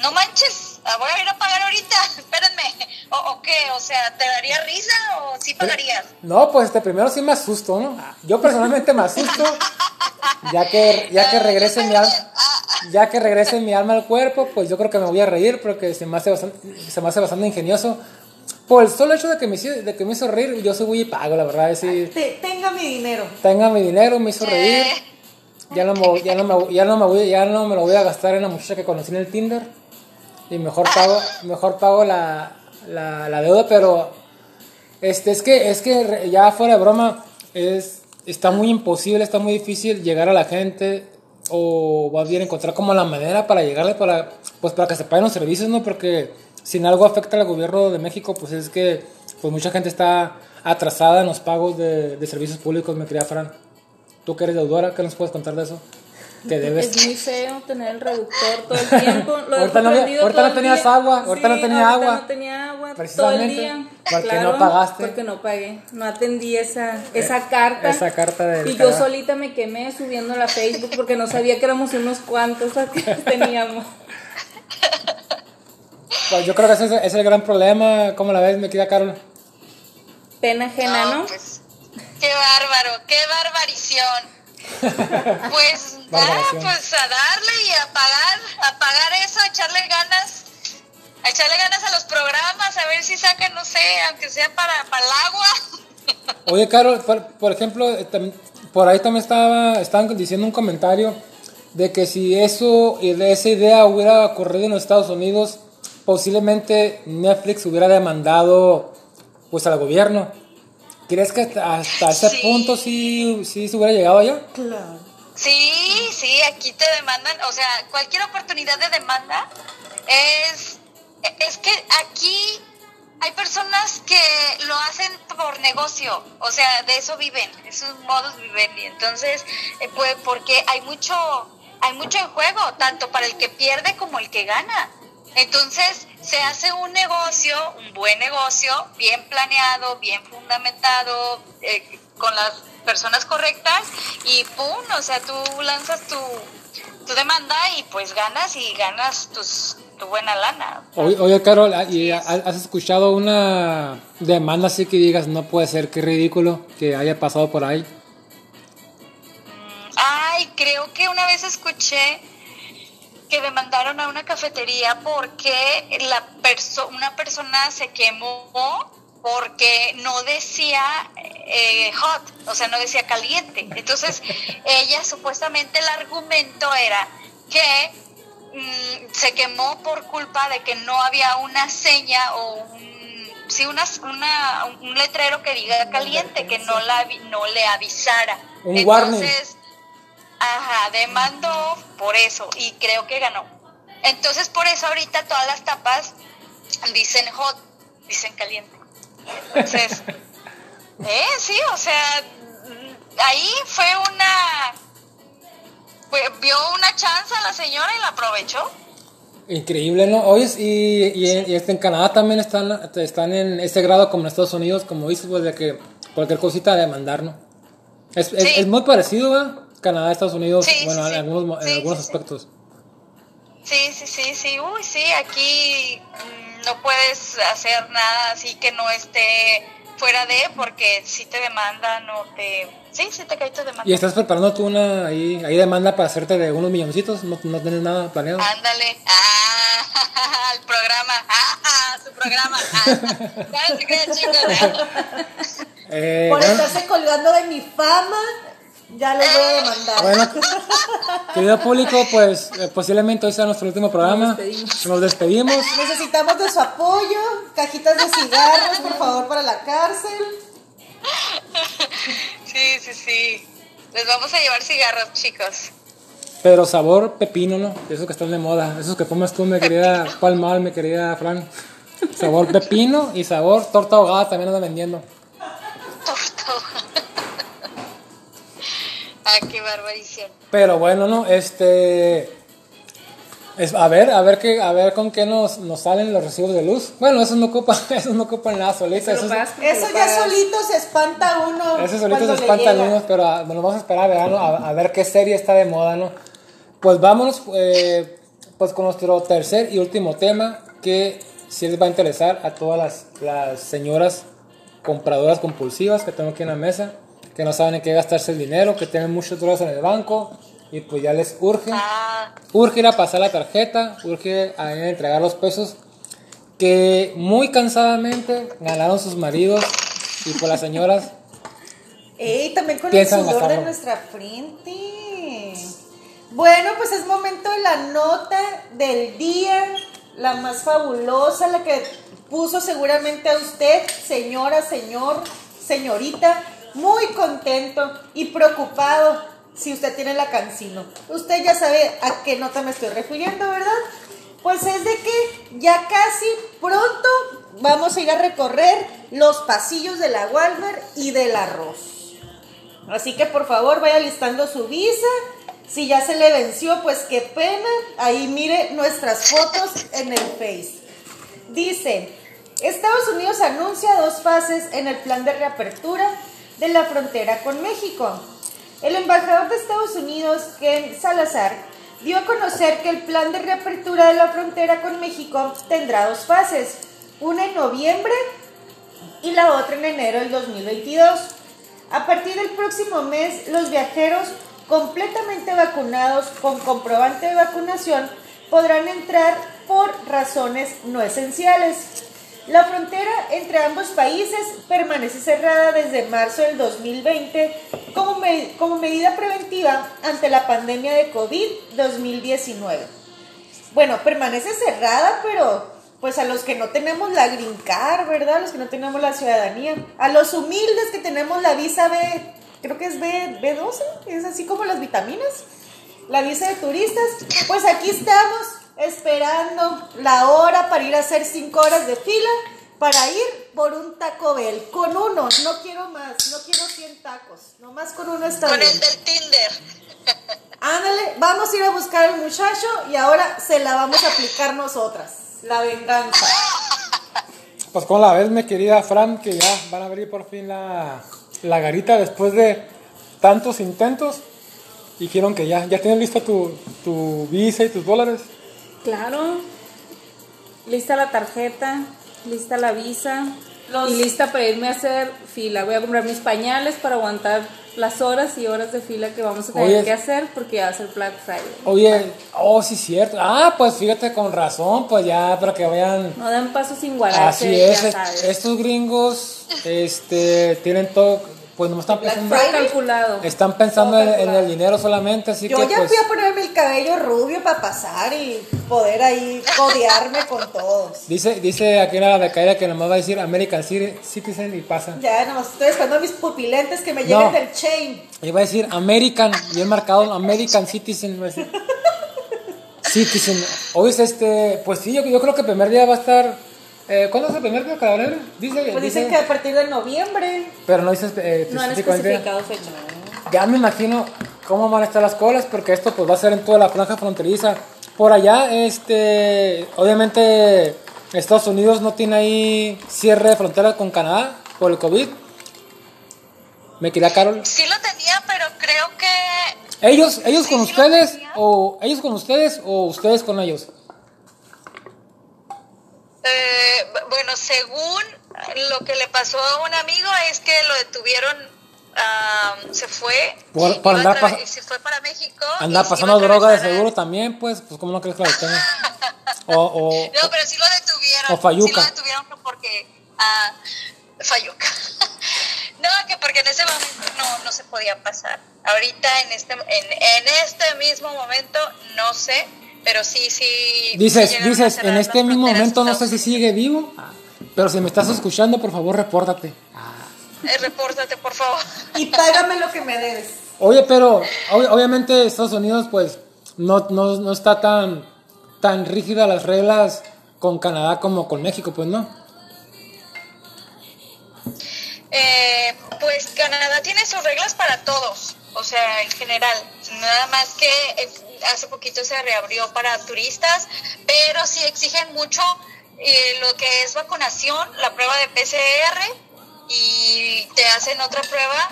no manches, la voy a ir a pagar ahorita, espérenme, o, o qué, o sea, ¿te daría risa o sí pagarías? No, pues este primero sí me asusto, ¿no? Yo personalmente me asusto, ya que ya que regrese mi alma, ya que regrese mi alma al cuerpo, pues yo creo que me voy a reír porque se me hace bastante, se me hace bastante ingenioso. Por el solo hecho de que me hizo, de que me hizo reír, yo soy muy pago, la verdad, es decir, Te- tenga mi dinero. tenga mi dinero, me hizo reír. Ya no, me, ya, no me, ya, no me voy, ya no me lo voy a gastar en la muchacha que conocí en el Tinder. Y mejor pago, mejor pago la, la, la deuda, pero este, es que, es que ya fuera de broma, es, está muy imposible, está muy difícil llegar a la gente o más bien encontrar como la manera para llegarle para, pues para que se paguen los servicios, ¿no? Porque si en algo afecta al gobierno de México, pues es que pues mucha gente está atrasada en los pagos de, de servicios públicos, me quería Fran. Tú que eres deudora, ¿qué nos puedes contar de eso? Que debes... Es muy feo tener el reductor todo el tiempo. Lo Ahorita no ahorita todo no tenías día. agua, ahorita no tenía ahorita agua. no tenía agua todo el Precisamente, día. porque Claro, no pagaste. Porque no pagué. No atendí esa, esa carta. esa carta del Y yo solita me quemé subiendo a Facebook porque no sabía que éramos unos cuantos que teníamos. Pues yo creo que ese es, ese es el gran problema. ¿Cómo la ves, me queda Carol? Pena ajena, ¿no? pues, qué bárbaro, qué barbarición. Pues, ah, Barbaración. pues a darle y a pagar, a pagar eso, a echarle ganas, a echarle ganas a los programas, a ver si sacan, no sé, aunque sea para, para el agua. Oye, Carol, por, por ejemplo, eh, por ahí también estaba, estaban diciendo un comentario de que si eso, y de esa idea hubiera ocurrido en los Estados Unidos, posiblemente Netflix hubiera demandado pues al gobierno. ¿Crees que hasta, hasta ese Sí. punto sí, sí se hubiera llegado allá? Claro. Sí, sí, aquí te demandan, o sea, cualquier oportunidad de demanda es, es que aquí hay personas que lo hacen por negocio, o sea, de eso viven, es un modus vivendi, entonces, eh, pues, porque hay mucho, hay mucho en juego, tanto para el que pierde como el que gana. Entonces se hace un negocio, un buen negocio, bien planeado, bien fundamentado, eh, con las personas correctas y ¡pum! O sea, tú lanzas tu, tu demanda y pues ganas y ganas tus, tu buena lana. Oye, oye, Carol, ¿y ha- ¿has escuchado una demanda así que digas, no puede ser, qué ridículo que haya pasado por ahí? Ay, creo que una vez escuché que demandaron a una cafetería porque la perso una persona se quemó porque no decía eh, hot, o sea, no decía caliente. Entonces, ella supuestamente el argumento era que mm, se quemó por culpa de que no había una seña o un, sí, una, una- un letrero que diga caliente, que no, la, no le avisara. Un warning. Ajá, demandó por eso y creo que ganó. Entonces, por eso ahorita todas las tapas dicen hot, dicen caliente. Entonces, eh, sí, o sea, ahí fue una. fue- vio una chance a la señora y la aprovechó. Increíble, ¿no? Oye, y, y, en- y este, en Canadá también están, están en ese grado como en Estados Unidos, como dices, pues de que cualquier cosita demandar, ¿no? Es, es, es muy parecido, ¿verdad? Canadá, Estados Unidos, Sí, bueno, sí, en sí. algunos, en Sí, algunos aspectos. Sí, sí, sí, sí. Uy, sí, aquí mm, no puedes hacer nada así que no esté fuera de, porque si te demandan o te. Sí, sí te cae tu demanda. ¿Y estás preparando tú una ahí, ahí demanda para hacerte de unos milloncitos? ¿No, no tienes nada planeado? Ándale. Ah, el programa. Ah, ah, su programa. Ah, chicos. Eh, Por bueno, estarse colgando de mi fama, Ya los voy a demandar. Bueno, querido público, pues eh, posiblemente hoy sea nuestro último programa. Nos despedimos. Nos despedimos. Necesitamos de su apoyo, cajitas de cigarros, por favor, para la cárcel. Sí, sí, sí. Les vamos a llevar cigarros, chicos. Pero sabor pepino, ¿no? Esos que están de moda. Esos que fumas tú, mi querida Palmal, mi querida Fran. Sabor pepino y sabor torta ahogada también andan vendiendo. Torto. Ah, qué barbarición. Pero bueno, no, este. Es, a ver, a ver qué, a ver con qué nos, nos salen los recibos de luz. Bueno, esos no ocupan, esos no ocupan nada solita. Eso ya solito se espanta uno. esos solitos cuando se llega. unos, pero a- bueno, vamos a esperar a verano, a, a ver qué serie está de moda, ¿no? Pues vámonos, eh, pues con nuestro tercer y último tema, que sí les va a interesar a todas las, las señoras compradoras compulsivas que tengo aquí en la mesa, que no saben en qué gastarse el dinero, que tienen muchos dólares en el banco y pues ya les urge. Ah, Urge ir a pasar la tarjeta, urge a ir a entregar los pesos que muy cansadamente ganaron sus maridos y pues las señoras Ey, también con el sudor de nuestra frente. Bueno, pues es momento de la nota del día, la más fabulosa, la que puso seguramente a usted, señora, señor, señorita, muy contento y preocupado si usted tiene la cancino. Usted ya sabe a qué nota me estoy refiriendo, ¿verdad? Pues es de que ya casi pronto vamos a ir a recorrer los pasillos de la Walmart y del arroz. Así que por favor vaya listando su visa. Si ya se le venció, pues qué pena. Ahí mire nuestras fotos en el Face. Dice, Estados Unidos anuncia dos fases en el plan de reapertura de la frontera con México. El embajador de Estados Unidos, Ken Salazar, dio a conocer que el plan de reapertura de la frontera con México tendrá dos fases, una en noviembre y la otra en enero del 2022. A partir del próximo mes, los viajeros completamente vacunados con comprobante de vacunación podrán entrar por razones no esenciales. La frontera entre ambos países permanece cerrada desde marzo del 2020 como, me- como medida preventiva ante la pandemia de COVID-2019. Bueno, permanece cerrada, pero pues a los que no tenemos la green card, ¿verdad? Los que no tenemos la ciudadanía. A los humildes que tenemos la visa B, creo que es B, B12, es así como las vitaminas. La visa de turistas. Pues aquí estamos esperando la hora para ir a hacer cinco horas de fila para ir por un Taco Bell. Con uno, no quiero más, no quiero 100 tacos. Nomás con uno está con bien. el del Tinder. Ándale, vamos a ir a buscar al muchacho y ahora se la vamos a aplicar nosotras. La venganza. Pues con la vez, mi querida Fran, que ya van a abrir por fin la, la garita después de tantos intentos. Dijeron que ya, ya tienes lista tu, tu visa y tus dólares. Claro. Lista la tarjeta, lista la visa Los- y lista para irme a hacer fila. Voy a comprar mis pañales para aguantar las horas y horas de fila que vamos a tener Oye. que hacer porque va a ser Black Friday. Oye, oh, sí, cierto. Ah, pues fíjate con razón, pues ya para que vayan. No dan paso sin guardarse, Así es, ya sabes. estos gringos este, tienen todo, pues no están pensando, calculado. están pensando en, el dinero solamente, así Yo que ya pues... fui a ponerme el cabello rubio para pasar y poder ahí codearme con todos. Dice, dice aquí la becaria que nomás va a decir American Citi- Citizen y pasa. Ya nomás estoy esperando a mis pupilentes que me lleguen No. del chain. Iba a decir American, bien marcado American Citizen. iba a decir. Citizen. Hoy es este, pues sí, yo, yo creo que el primer día va a estar. Eh, ¿Cuándo es el primer cabrón? Dice, Pues dice- dicen que a partir de noviembre. Pero no dice eh, No han específicamente. especificado fecha. Ya me imagino cómo van a estar las colas, porque esto pues va a ser en toda la franja fronteriza. Por allá, este, obviamente Estados Unidos no tiene ahí cierre de frontera con Canadá por el COVID. Me quería Carol. Sí lo tenía, pero creo que Ellos, ellos con Sí, sí lo ustedes o ellos con ustedes o ustedes con ellos. Eh, bueno, según lo que le pasó a un amigo es que lo detuvieron, ah, se fue, Por- andar y se fue para México. y Anda se pasando droga de seguro también, pues, pues cómo no crees que la detengan. O, o, No, pero sí lo detuvieron. o Fayuca. Sí lo detuvieron porque ah, Fayuca. No, que porque en ese momento no, no se podía pasar. Ahorita en este, en, en este mismo momento no sé, pero sí, sí. Dices, dices, en este mismo momento no sé si sigue vivo, pero si me estás escuchando, por favor, repórtate. Eh, repórtate, por favor. Y págame lo que me debes. Oye, pero ob- obviamente Estados Unidos, pues, no, no, no está tan, tan rígida las reglas con Canadá como con México, pues, ¿no? Eh, pues Canadá tiene sus reglas para todos, o sea, en general. Nada más que eh, hace poquito se reabrió para turistas, pero sí exigen mucho eh, lo que es vacunación, la prueba de PCR y te hacen otra prueba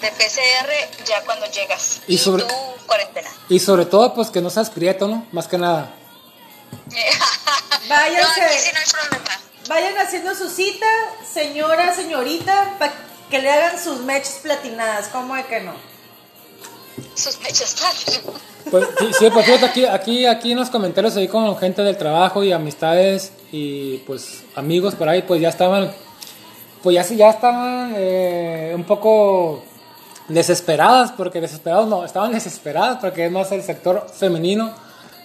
de PCR ya cuando llegas. Y Y, sobre- tu cuarentena. Y sobre todo, pues, que no seas prieto, ¿no? Más que nada. Váyanse. No, aquí sí no hay problema. Vayan haciendo su cita, señora, señorita, para que le hagan sus mechas platinadas. ¿Cómo de que no? Sus mechas Pues, sí, sí, pues fíjate, aquí, aquí, aquí en los comentarios ahí con gente del trabajo y amistades y pues amigos por ahí, pues ya estaban, pues ya, sí- ya estaban eh, un poco desesperadas, porque desesperados no, estaban desesperadas porque es más el sector femenino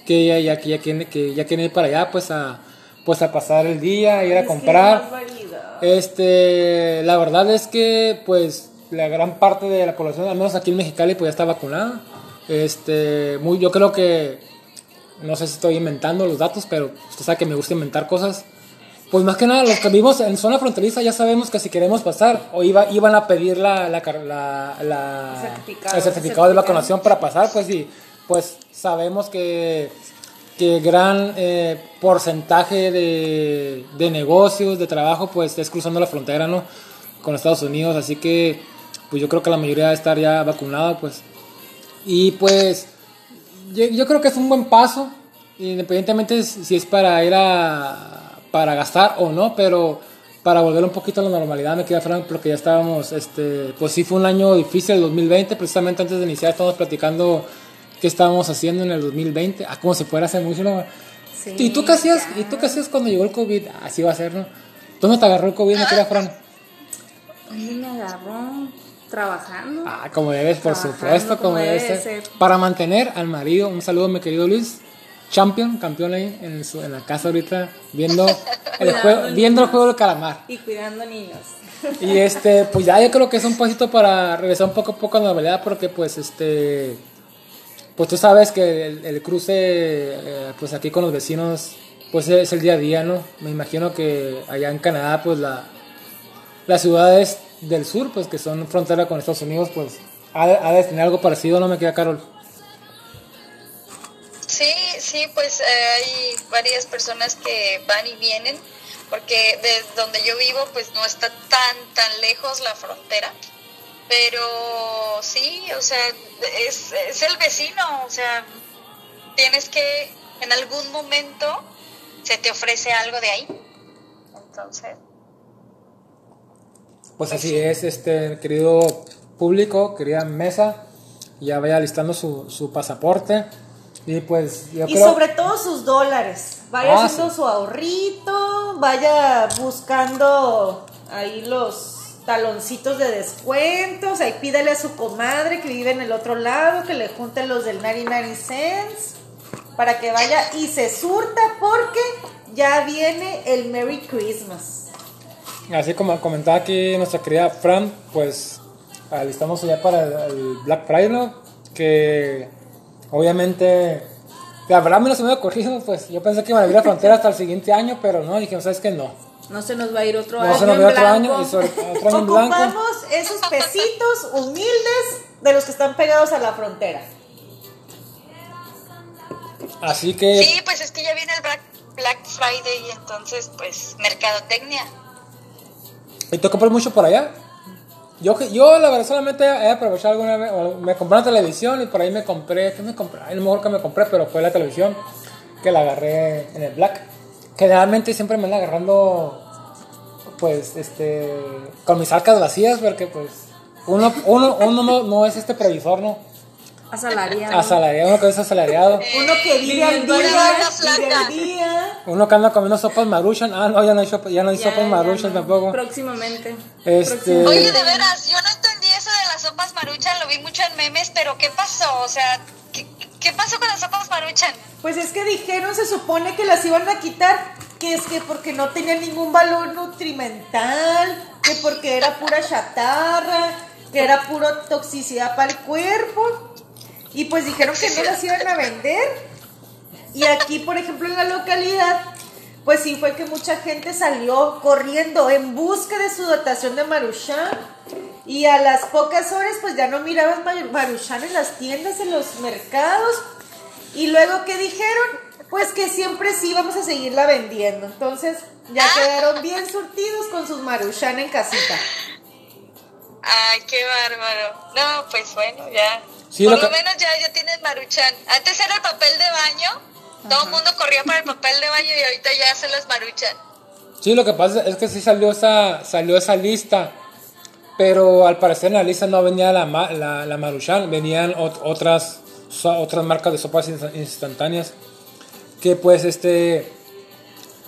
que ya, ya, que ya, quiere, que ya quieren ir para allá pues a, pues a pasar el día, ir a comprar. Este, la verdad es que pues la gran parte de la población, al menos aquí en Mexicali, pues ya está vacunada. Este, muy, yo creo que, no sé si estoy inventando los datos, pero usted sabe que me gusta inventar cosas. Pues más que nada, los que vivimos en zona fronteriza ya sabemos que si queremos pasar, o iba, iban a pedir la, la, la- la- El certificado. el certificado de vacunación para pasar, pues sí, pues sabemos que, que gran eh, porcentaje de, de negocios, de trabajo, pues es cruzando la frontera, ¿no? Con Estados Unidos, así que pues yo creo que la mayoría va a estar ya vacunada, pues. Y pues yo, yo creo que es un buen paso, independientemente si es para ir a para gastar o no, pero para volver un poquito a la normalidad me queda frank porque ya estábamos, este, pues sí fue un año difícil el 2020, precisamente antes de iniciar estábamos platicando qué estábamos haciendo en el 2020, ah, como se fuera hace mucho, ¿no? Sí, ¿Y tú qué hacías? ya. ¿Y tú qué hacías cuando llegó el COVID? Así va a ser, ¿no? ¿Dónde te agarró el COVID, me queda Fran? ¿Dónde me agarró? Trabajando. Ah, como debes, por supuesto, como, como debe ser. ser. Para mantener al marido, un saludo, mi querido Luis. Champion, campeón ahí en, su- en la casa ahorita, viendo el, juego, niños. viendo el juego del calamar. Y cuidando niños. Y este, pues ya yo creo que es un pasito para regresar un poco a poco a la normalidad, porque pues este, pues tú sabes que el, el cruce, eh, pues aquí con los vecinos, pues es el día a día, ¿no? Me imagino que allá en Canadá, pues la, las ciudades del sur, pues que son frontera con Estados Unidos, pues ha ha de tener algo parecido, ¿no me queda, Carol? Sí, sí, pues eh, hay varias personas que van y vienen, porque de donde yo vivo, pues no está tan, tan lejos la frontera. Pero sí, o sea, es, es el vecino, o sea, tienes que, en algún momento, se te ofrece algo de ahí. Entonces, Pues así es, este querido público, querida mesa, ya vaya listando su, su pasaporte. Y pues yo Y creo... sobre todo sus dólares. Vaya Ah, haciendo sí. su ahorrito, vaya buscando ahí los taloncitos de descuentos, ahí pídele a su comadre que vive en el otro lado, que le junte los del 99 cents, para que vaya y se surta porque ya viene el Merry Christmas. Así como comentaba aquí nuestra querida Fran, pues alistamos ya para el, Black Friday, ¿no? Que obviamente, la verdad me lo se me había ocurrido, pues yo pensé que iban a abrir la frontera hasta el siguiente año, pero no, dije, ¿sabes qué? No. No se nos va a ir otro No año se nos ve otro blanco. año y sobre otro año en blanco. Ocupamos esos pesitos humildes de los que están pegados a la frontera. Así que, sí, pues es que ya viene el Black, Black Friday y entonces, pues, mercadotecnia. ¿Y tú compras mucho por allá? Yo, yo la verdad solamente he aprovechado alguna vez, me compré una televisión y por ahí me compré, ¿qué me compré? Ay, no me acuerdo que me compré, pero fue la televisión que la agarré en el Black. Generalmente siempre me anda agarrando, pues, este, con mis arcas vacías, porque pues uno, uno, uno no, no es este previsor, ¿no? Asalariado. Asalariado, uno que es asalariado. Uno que vive al día, vive al día. Uno que anda comiendo sopas maruchan. Ah, no, ya no hay, sopa- ya no hay Ya, sopas maruchan no. tampoco. Próximamente. Este- Próximamente. Oye, de veras, yo no entendí eso de las sopas maruchan, lo vi mucho en memes, pero ¿qué pasó? O sea, ¿qué, qué pasó con las sopas maruchan? Pues es que dijeron, se supone que las iban a quitar, que es que porque no tenían ningún valor nutrimental, que porque era pura chatarra, que era pura toxicidad para el cuerpo. Y pues dijeron que no las iban a vender. Y aquí, por ejemplo, en la localidad, pues sí fue que mucha gente salió corriendo en busca de su dotación de maruchan. Y a las pocas horas, pues ya no miraban maru- maruchan en las tiendas, en los mercados. Y luego, ¿qué dijeron? Pues que siempre sí vamos a seguirla vendiendo. Entonces, ya quedaron bien surtidos con sus maruchan en casita. Ay, qué bárbaro. No, pues bueno, ya. Sí, Por lo menos ya, ya tienes maruchan. Antes era el papel de baño, todo el mundo corría para el papel de baño y ahorita ya hacen las maruchan. Sí, lo que pasa es que sí salió esa, salió esa lista, pero al parecer en la lista no venía la, la, la Maruchan, venían ot- otras, so- otras marcas de sopas insta- instantáneas, que pues este,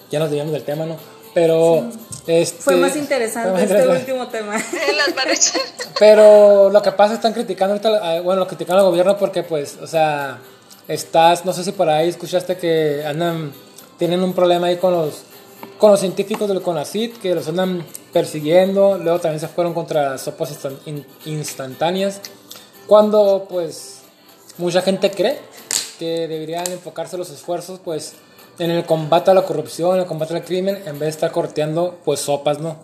ya nos digamos del tema, ¿no? Pero este, Fue más interesante fue más este interesante. último tema. las. Pero lo que pasa están criticando ahorita, eh, bueno, lo critican al gobierno porque pues, o sea, estás, no sé si por ahí escuchaste que andan, tienen un problema ahí con los, con los científicos del CONACYT, que los andan persiguiendo, luego también se fueron contra las sopas instan- in- instantáneas, cuando pues mucha gente cree que deberían enfocarse los esfuerzos pues en el combate a la corrupción, en el combate al crimen, en vez de estar corteando pues sopas, ¿no?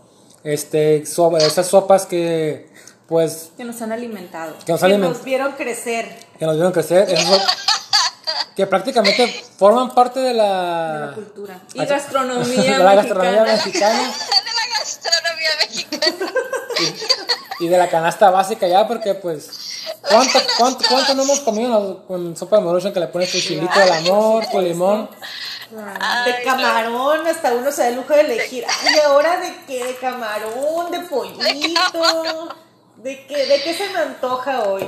Este, esas sopas que pues Que nos han alimentado. que nos Que nos vieron crecer. que nos vieron crecer, esas que prácticamente forman parte de De la, la cultura. Y gastronomía de la gastronomía mexicana. mexicana de la gastronomía mexicana. y de la canasta básica ya, porque pues, ¿cuánto, cuánto, cuánto no hemos comido con sopa de maruchan que le pones tu chilito del amor, tu limón? De camarón, hasta uno se da el lujo de elegir. Ay, ahora de qué, de camarón, de pollito. ¿De qué, de qué se me antoja hoy?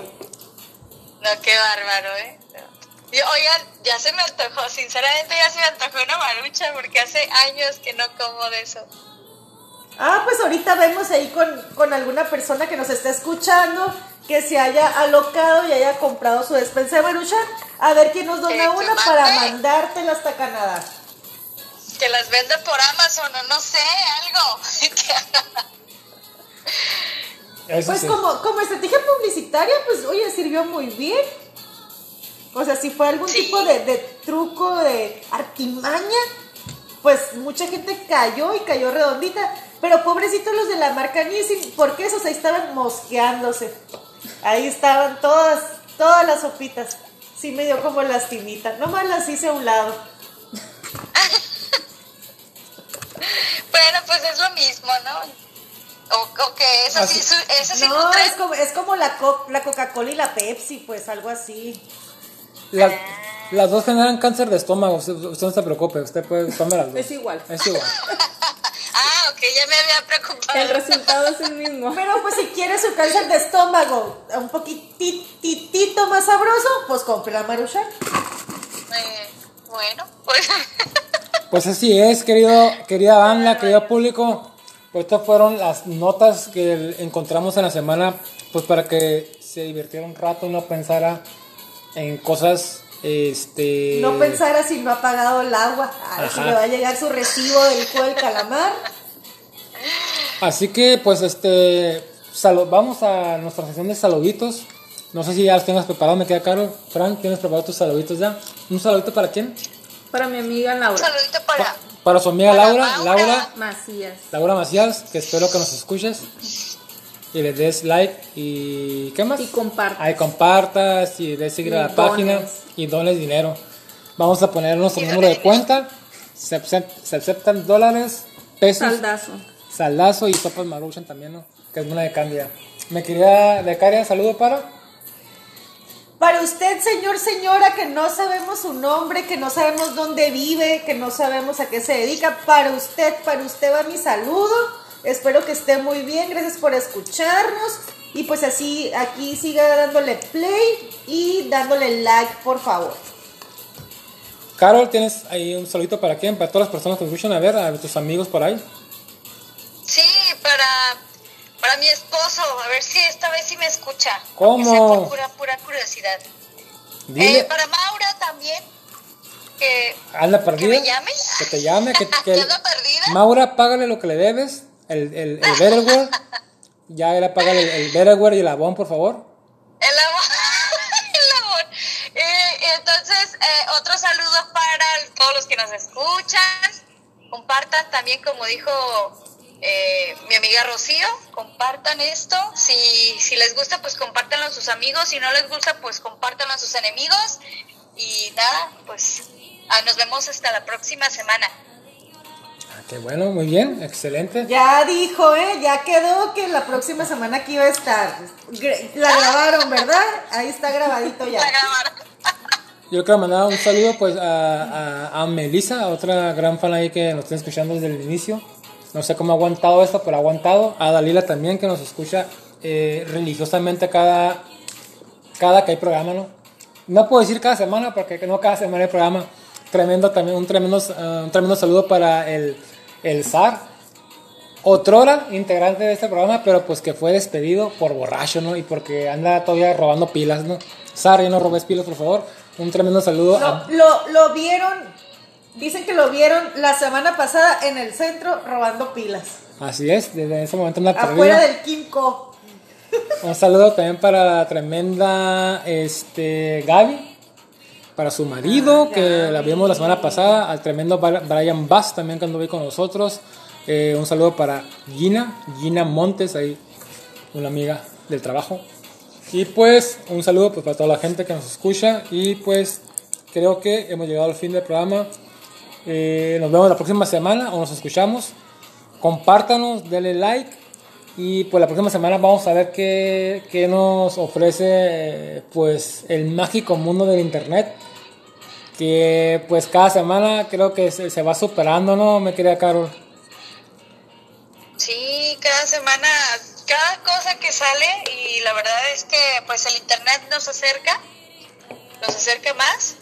No, qué bárbaro, ¿eh? Y, oigan, ya se me antojó, sinceramente ya se me antojó una marucha porque hace años que no como de eso. Ah, pues ahorita vemos ahí con, con alguna persona que nos está escuchando que se haya alocado y haya comprado su despensa de maruchan. A ver quién nos dona que una para mandártela hasta Canadá. Que las venda por Amazon o no sé, algo. Eso Pues sí. como, como estrategia publicitaria, pues oye, sirvió muy bien. O sea, si fue algún Sí. tipo de, de truco, de artimaña, pues mucha gente cayó y cayó redondita. Pero pobrecitos los de la marca Nissin, porque esos ahí estaban mosqueándose. Ahí estaban todas, todas las sopitas. Sí me dio como lastimita. Nomás las hice a un lado. bueno, pues es lo mismo, ¿no? O, o que eso sí, Así- su- eso sí No, es como, es como la, co- la Coca-Cola y la Pepsi, pues algo así. Las, las dos generan cáncer de estómago, usted, usted no se preocupe, usted puede tomar las dos. Es igual. Es igual. Ah, ok, ya me había preocupado. El resultado es el mismo. Pero pues si quiere su cáncer de estómago un poquitito más sabroso, pues compre la maruchan. Eh, bueno, pues Pues así es, querido, querida banda, querido público. Pues estas fueron las notas que encontramos en la semana, pues para que se divirtiera un rato y no pensara en cosas, este... No pensara si no ha pagado el agua, a ver si le va a llegar su recibo del juego del calamar. Así que, pues, este, vamos a nuestra sesión de saluditos. No sé si ya los tengas preparados, me queda caro. Frank, ¿tienes preparado tus saluditos ya? ¿Un saludito para quién? Para mi amiga un Laura saludito para. Pa- para su amiga Para Laura, Laura. Laura, Macías. Laura Macías, que espero que nos escuches. Y le des like y... ¿Qué más? Y compartas. Ahí compartas y des seguir a la Y página y dones dinero. Vamos a poner nuestro Y número de cuenta. Se, acep- se aceptan dólares, pesos, Saldazo. saldazo y sopas maruchan también, ¿no? Que es una de cambia. Me quería becaria, saludo para. Para usted, señor, señora, que no sabemos su nombre, que no sabemos dónde vive, que no sabemos a qué se dedica, para usted, para usted va mi saludo. Espero que esté muy bien, gracias por escucharnos. Y pues así, aquí siga dándole play y dándole like, por favor. Carol, ¿tienes ahí un saludito para quién? Para todas las personas que escuchan, a ver, a tus amigos por ahí. Sí, para, para mi esposo, a ver si esta vez sí me escucha. ¿Cómo? sea por pura, pura curiosidad. Dile, Eh, para Maura también, que, anda que perdida. me llame. Que te llame, que, que- ¿Que anda perdida? Maura, págale lo que le debes, el, el, el. Ya era págale el, el y el Avon, por favor. El amor. El amor. Eh, entonces, eh, otro saludo para todos los que nos escuchan. Compartan también, como dijo eh, mi amiga Rocío, compartan esto. Si, si les gusta, pues compártanlo a sus amigos. Si no les gusta, pues compártanlo a sus enemigos. Y nada, pues ah, nos vemos hasta la próxima semana. Qué bueno, muy bien, excelente. Ya dijo, ¿eh? Ya quedó que la próxima semana aquí iba a estar. La grabaron, ¿verdad? Ahí está grabadito ya. La grabaron. Yo quiero mandar un saludo pues a, a, a Melissa, a otra gran fan ahí que nos está escuchando desde el inicio. No sé cómo ha aguantado esto, pero ha aguantado. A Dalila también que nos escucha eh, religiosamente cada, cada que hay programa, ¿no? No puedo decir cada semana porque no cada semana hay programa. Tremendo también, un tremendo, eh, un tremendo saludo para el, el SAR. Otrora integrante de este programa, pero pues que fue despedido por borracho, ¿no? Y porque anda todavía robando pilas, ¿no? SAR, ya no robes pilas, por favor. Un tremendo saludo Lo, a... lo, lo vieron, dicen que lo vieron la semana pasada en el centro robando pilas. Así es, desde ese momento perdido. Afuera del Kimco. Un saludo también para la tremenda este, Gaby, para su marido, Ah, que la vimos la semana pasada, al tremendo Brian Bass también anduvo ahí con nosotros. Eh, un saludo para Gina, Gina Montes, ahí una amiga del trabajo. Y pues un saludo pues, para toda la gente que nos escucha y pues creo que hemos llegado al fin del programa. Eh, nos vemos la próxima semana o nos escuchamos. Compártanos, denle like y pues la próxima semana vamos a ver qué, qué nos ofrece pues el mágico mundo del internet. Que pues cada semana creo que se, se va superando, ¿no? Me quería Carol. Sí, cada semana, cada cosa que sale y la verdad es que pues el internet nos acerca, nos acerca más,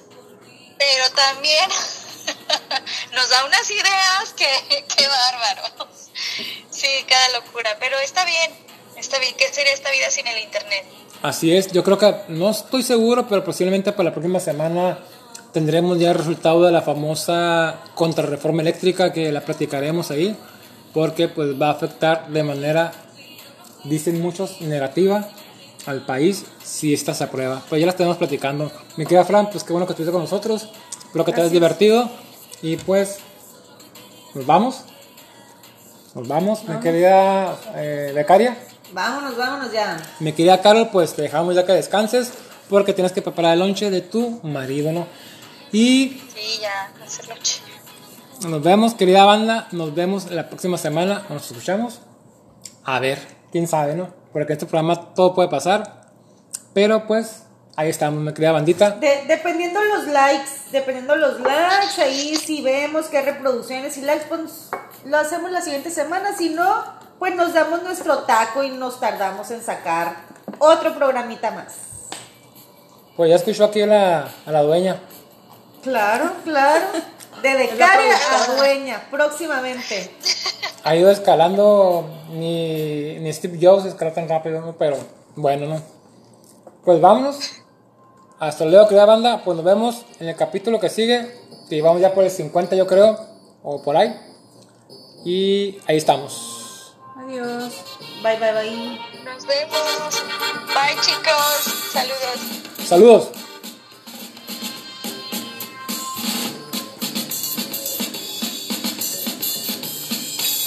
pero también nos da unas ideas que, que bárbaro. Sí, cada locura, pero está bien, está bien, ¿qué sería esta vida sin el internet? Así es, yo creo que no estoy seguro, pero posiblemente para la próxima semana tendremos ya el resultado de la famosa contrarreforma eléctrica que la platicaremos ahí, porque pues va a afectar de manera, dicen muchos, negativa al país si esta se aprueba. Pues ya la estamos platicando. Mi querida Fran, pues qué bueno que estuviste con nosotros, espero que te hayas divertido y pues nos vamos. Nos vamos, mi querida eh, becaria. Vámonos, vámonos ya. Mi querida Carol, pues te dejamos ya que descanses porque tienes que preparar el lonche de tu marido, ¿no? Y Sí, ya, noche. nos vemos, querida banda, nos vemos la próxima semana, nos escuchamos. A ver, quién sabe, ¿no? Porque en este programa todo puede pasar, pero pues ahí estamos, mi querida bandita. De- dependiendo los likes, dependiendo los likes, ahí si vemos qué reproducciones y likes, pues lo hacemos la siguiente semana. Si no, pues nos damos nuestro taco y nos tardamos en sacar otro programita más. Pues ya escuchó aquí a la, a la dueña. Claro, claro. De becaria a dueña, próximamente. Ha ido escalando, ni, ni Steve Jobs escaló tan rápido, ¿no? Pero bueno, ¿no? Pues vámonos. Hasta luego, querida banda. Pues nos vemos en el capítulo que sigue. Que vamos ya por el 50, yo creo. O por ahí. Y ahí estamos. Adiós. Bye, bye, bye. Nos vemos. Bye chicos, saludos. Saludos.